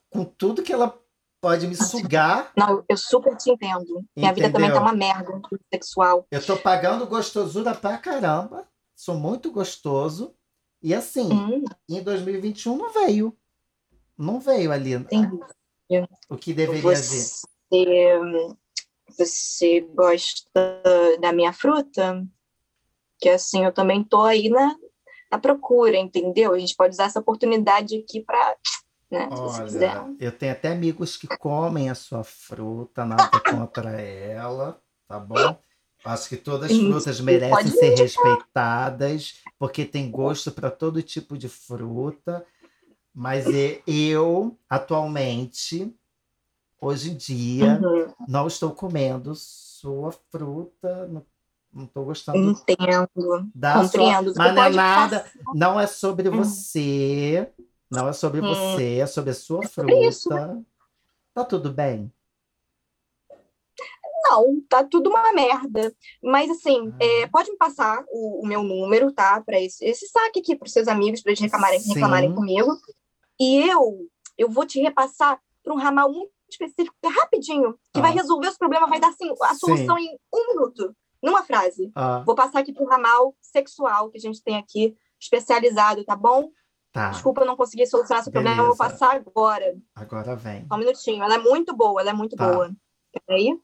Com tudo que ela pode me sugar. Não, eu super te entendo. Minha vida também tá uma merda sexual. Eu tô pagando gostosura pra caramba sou muito gostoso. E assim, hum. em 2021 não veio. Não veio ali Entendi. o que deveria você, vir. Você gosta da minha fruta? Que assim, eu também tô aí na, na procura, entendeu? A gente pode usar essa oportunidade aqui para né, Olha, eu tenho até amigos que comem a sua fruta, nada contra ela, tá bom? Acho que todas as frutas merecem ser respeitadas, porque tem gosto para todo tipo de fruta. Mas eu, atualmente, Hoje em dia, uhum. não estou comendo sua fruta, não estou gostando. Entendo. Da Compreendo. Sua... Mas não é nada, não é sobre hum. você, não é sobre hum. você, é sobre a sua é fruta. Isso. Tá tudo bem? Não, tá tudo uma merda. Mas assim, ah. é, pode me passar o, o meu número, tá? Para esse, esse saque aqui para os seus amigos, para eles reclamarem, reclamarem comigo. E eu, eu vou te repassar para um ramal muito específico, é rapidinho, que ah. vai resolver os problemas, vai dar assim, a solução Sim. em um minuto, numa frase. Ah. Vou passar aqui para o ramal sexual que a gente tem aqui, especializado, tá bom? Tá. Desculpa, eu não consegui solucionar esse Beleza. problema, eu vou passar agora. Agora vem. Só um minutinho. Ela é muito boa, ela é muito tá. boa. Peraí.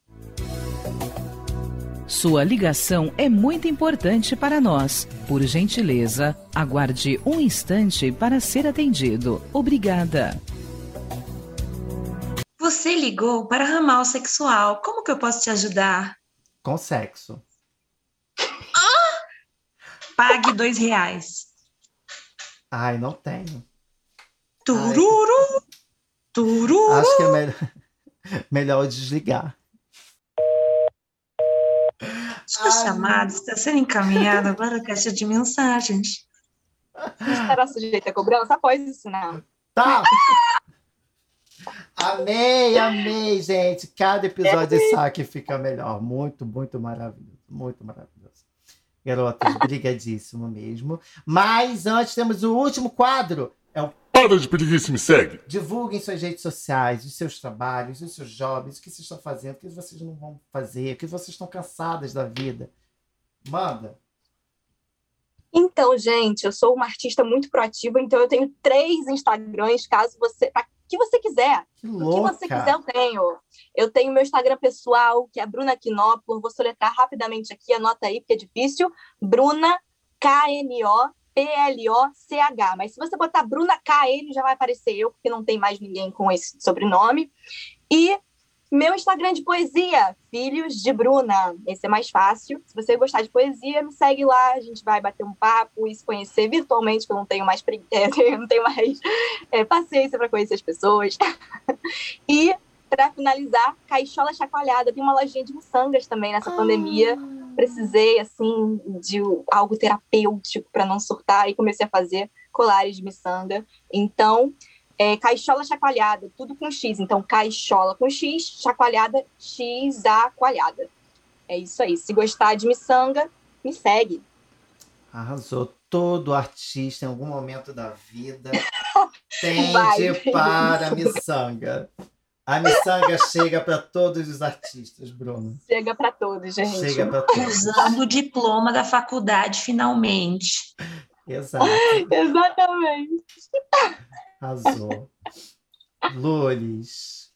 Sua ligação é muito importante para nós. Por gentileza, aguarde um instante para ser atendido. Obrigada. Você ligou para ramal sexual. Como que eu posso te ajudar? Com sexo. Ah! Pague dois reais. Ai, não tenho. Tururu! Ai. Tururu! Acho que é melhor, (laughs) melhor desligar. Sua Ai, chamada está sendo encaminhada para a caixa de mensagens. Estará sujeita a cobrança após isso, não. Tá! (laughs) amei, amei, gente. Cada episódio de saque fica melhor. Muito, muito maravilhoso. Muito maravilhoso. Garotas, brigadíssimo mesmo. Mas antes temos o último quadro. É o para de pedir isso, me segue. Divulguem suas redes sociais, os seus trabalhos, os seus jobs, o que vocês estão fazendo, o que vocês não vão fazer, o que vocês estão cansadas da vida. Manda. Então, gente, eu sou uma artista muito proativa, então eu tenho três Instagrams, caso você. Que você quiser. Que o que você quiser, eu tenho. Eu tenho meu Instagram pessoal, que é Bruna Quinópolis. Vou soletrar rapidamente aqui, anota aí, porque é difícil. Bruna K-N-O P-L-O-C-H. Mas se você botar Bruna K-N, já vai aparecer eu, porque não tem mais ninguém com esse sobrenome. E meu Instagram de poesia, Filhos de Bruna. Esse é mais fácil. Se você gostar de poesia, me segue lá. A gente vai bater um papo e se conhecer virtualmente, que eu não tenho mais, (laughs) é, não tenho mais é, paciência para conhecer as pessoas. (laughs) e, para finalizar, Caixola Chacoalhada. Tem uma lojinha de miçangas também nessa ah. pandemia precisei assim de algo terapêutico para não surtar e comecei a fazer colares de miçanga. Então, é, caixola chacoalhada, tudo com X. Então, caixola com X, chacoalhada, X aqualhada. É isso aí. Se gostar de miçanga, me segue. Arrasou. Todo artista, em algum momento da vida, (laughs) tende para a miçanga. A miçanga chega para todos os artistas, Bruno. Chega para todos, gente. Chega para todos. Usando o diploma da faculdade, finalmente. Exato. (laughs) Exatamente. Arrasou. Loures.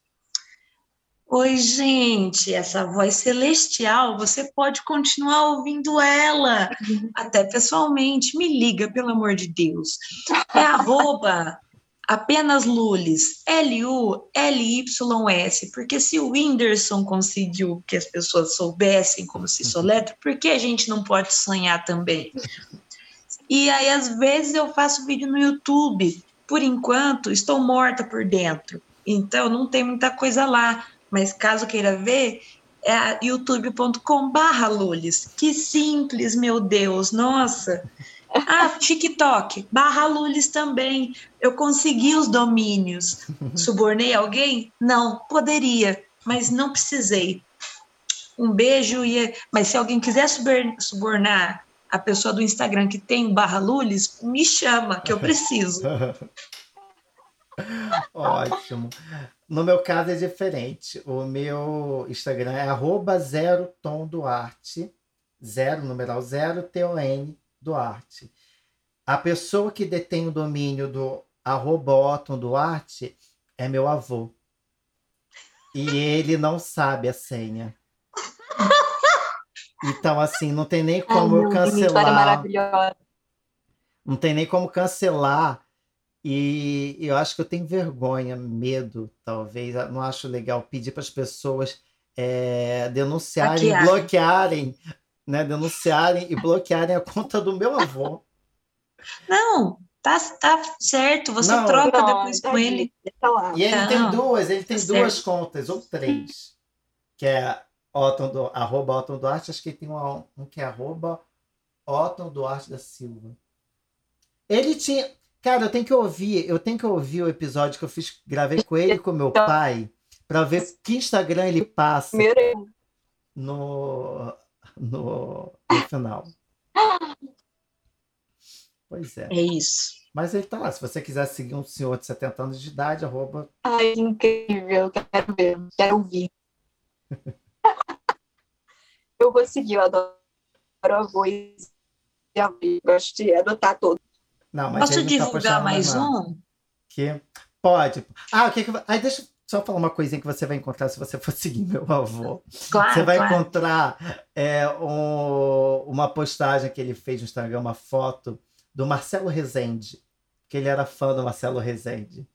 Oi, gente, essa voz celestial, você pode continuar ouvindo ela, (laughs) até pessoalmente. Me liga, pelo amor de Deus. É arroba apenas Lulis, L-U-L-Y-S, porque se o Whindersson conseguiu que as pessoas soubessem como se soletra, por que a gente não pode sonhar também? E aí, às vezes, eu faço vídeo no YouTube. Por enquanto, estou morta por dentro. Então, não tem muita coisa lá. Mas caso queira ver, é youtube.com/barra Lulis. Que simples, meu Deus, nossa! Ah, TikTok, barra Lulis também. Eu consegui os domínios. Subornei alguém? Não, poderia, mas não precisei. Um beijo e. Mas se alguém quiser subornar a pessoa do Instagram que tem barra Lulis, me chama, que eu preciso. (laughs) Ótimo. No meu caso é diferente. O meu Instagram é arroba zero tom Duarte. Zero, numeral zero, T-O-N Duarte. A pessoa que detém o domínio do arroba Otton Duarte é meu avô. E ele não sabe a senha. (laughs) Então, assim, não tem nem como Ai, eu cancelar. Não tem nem como cancelar. E eu acho que eu tenho vergonha, medo, talvez. Não acho legal pedir para as pessoas é, denunciarem, bloquearem né, denunciarem e bloquearem a conta do meu avô. Não, Tá, tá certo, você não, troca não, depois tá com ele. E ele tem duas, ele tem tá duas certo. contas, ou três. Que é Otton do, arroba Otton Duarte, acho que ele tem um, um que é arroba Otton Duarte da Silva. Ele tinha. Cara, eu tenho que ouvir, eu tenho que ouvir o episódio que eu fiz, gravei com ele e com meu pai, para ver que Instagram ele passa no, no, no final. Pois é. É isso. Mas ele tá lá. Se você quiser seguir um senhor de 70 anos de idade, arroba. Ai, incrível. Quero ver. Quero ouvir. (laughs) (laughs) eu vou seguir, eu adoro a voz. Gosto de adotar todo. Não, mas Posso tá divulgar mais um? Que pode. Ah, o que que Aí deixa eu só falar uma coisinha que você vai encontrar se você for (laughs) seguir meu avô. Claro, você vai claro. encontrar é, um, uma postagem que ele fez no Instagram, uma foto do Marcelo Rezende, que ele era fã do Marcelo Rezende.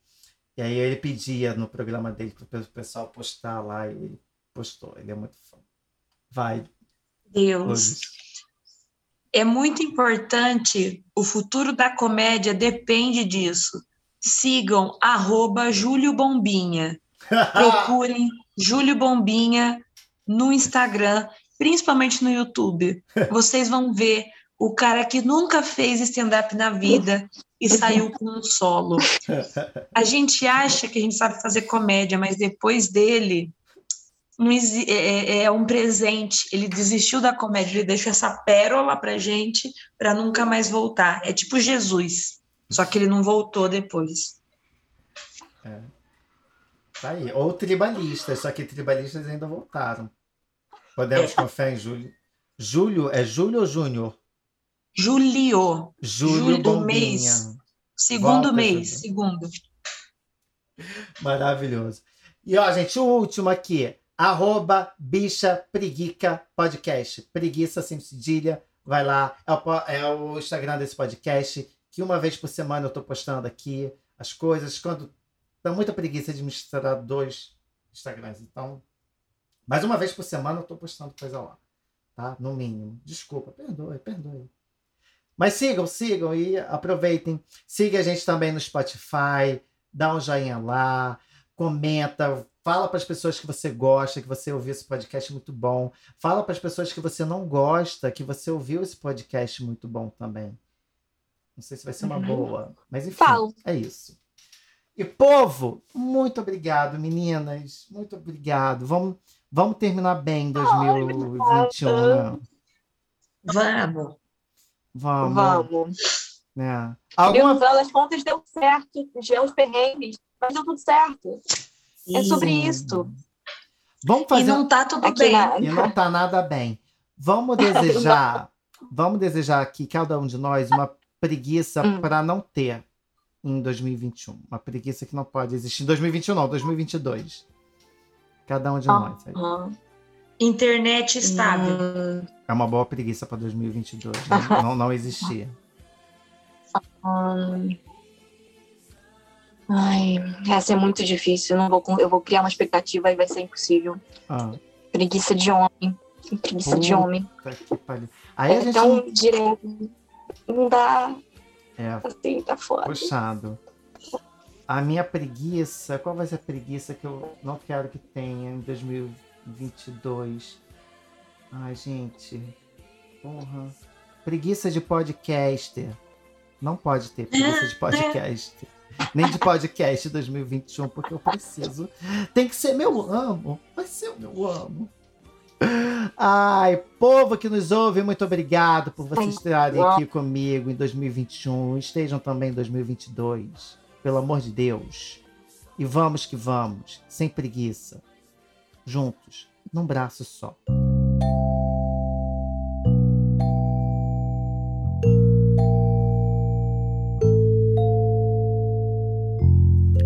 E aí ele pedia no programa dele para o pessoal postar lá e ele postou. Ele é muito fã. Vai. Deus. É muito importante, o futuro da comédia depende disso. Sigam arroba Júlio Bombinha. (laughs) Procurem Júlio Bombinha no Instagram, principalmente no YouTube. (laughs) Vocês vão ver o cara que nunca fez stand-up na vida e (laughs) saiu com um solo. A gente acha que a gente sabe fazer comédia, mas depois dele é, é, é, um presente. Ele desistiu da comédia, ele deixou essa pérola pra gente para nunca mais voltar. É tipo Jesus, só que ele não voltou depois. É. Tá aí. Ou tribalistas, só que tribalistas ainda voltaram. Podemos é. confiar em Júlio. Júlio, é Júlio ou Júnior? Julio. Júlio, Júlio do mês. Segundo Volta, mês, Júlio. segundo. Maravilhoso. E ó, gente, o último aqui arroba bicha preguica podcast. Preguiça sem cedilha. Vai lá. É o, é o, Instagram desse podcast. Que uma vez por semana eu tô postando aqui as coisas. Quando dá muita preguiça de misturar dois Instagrams. Então, mais uma vez por semana eu tô postando coisa lá. Tá? No mínimo. Desculpa, perdoe, perdoe. Mas sigam, sigam e aproveitem. Siga a gente também no Spotify. Dá um joinha lá. Comenta, Fala para as pessoas que você gosta, que você ouviu esse podcast muito bom. Fala para as pessoas que você não gosta, que você ouviu esse podcast muito bom também. Não sei se vai ser uma uhum. boa, mas enfim, Falo. é isso. E povo, muito obrigado, meninas. Muito obrigado. Vamos, vamos terminar bem 2021, né? Vamos. Vamos. Vamos. É. Alguma... Das contas deu certo, tivemos perrengues, mas deu tudo certo. É sobre isso. Vamos fazer. E não tá tudo bem. Na... E não tá nada bem. Vamos (laughs) desejar, vamos desejar aqui cada um de nós uma preguiça hum. para não ter em 2021, uma preguiça que não pode existir em 2021 não, 2022. Cada um de nós. Aí. Internet estável. Hum. É uma boa preguiça para 2022, né? (laughs) não, não existia. Hum. Ai, essa é muito difícil. Eu, não vou, eu vou criar uma expectativa e vai ser impossível. Ah. Preguiça de homem. Preguiça de homem. Aí é gente... tão direto. Não dá. É. Assim, tá foda. Puxado. A minha preguiça, qual vai ser a preguiça que eu não quero que tenha em 2022? Ai, gente. Porra. Preguiça de podcaster. Não pode ter preguiça de podcaster nem de podcast 2021, porque eu preciso. Tem que ser meu amo. Vai ser o meu amo. Ai, povo que nos ouve, muito obrigado por vocês estarem aqui comigo em 2021. Estejam também em 2022. Pelo amor de Deus. E vamos que vamos, sem preguiça. Juntos, num braço só.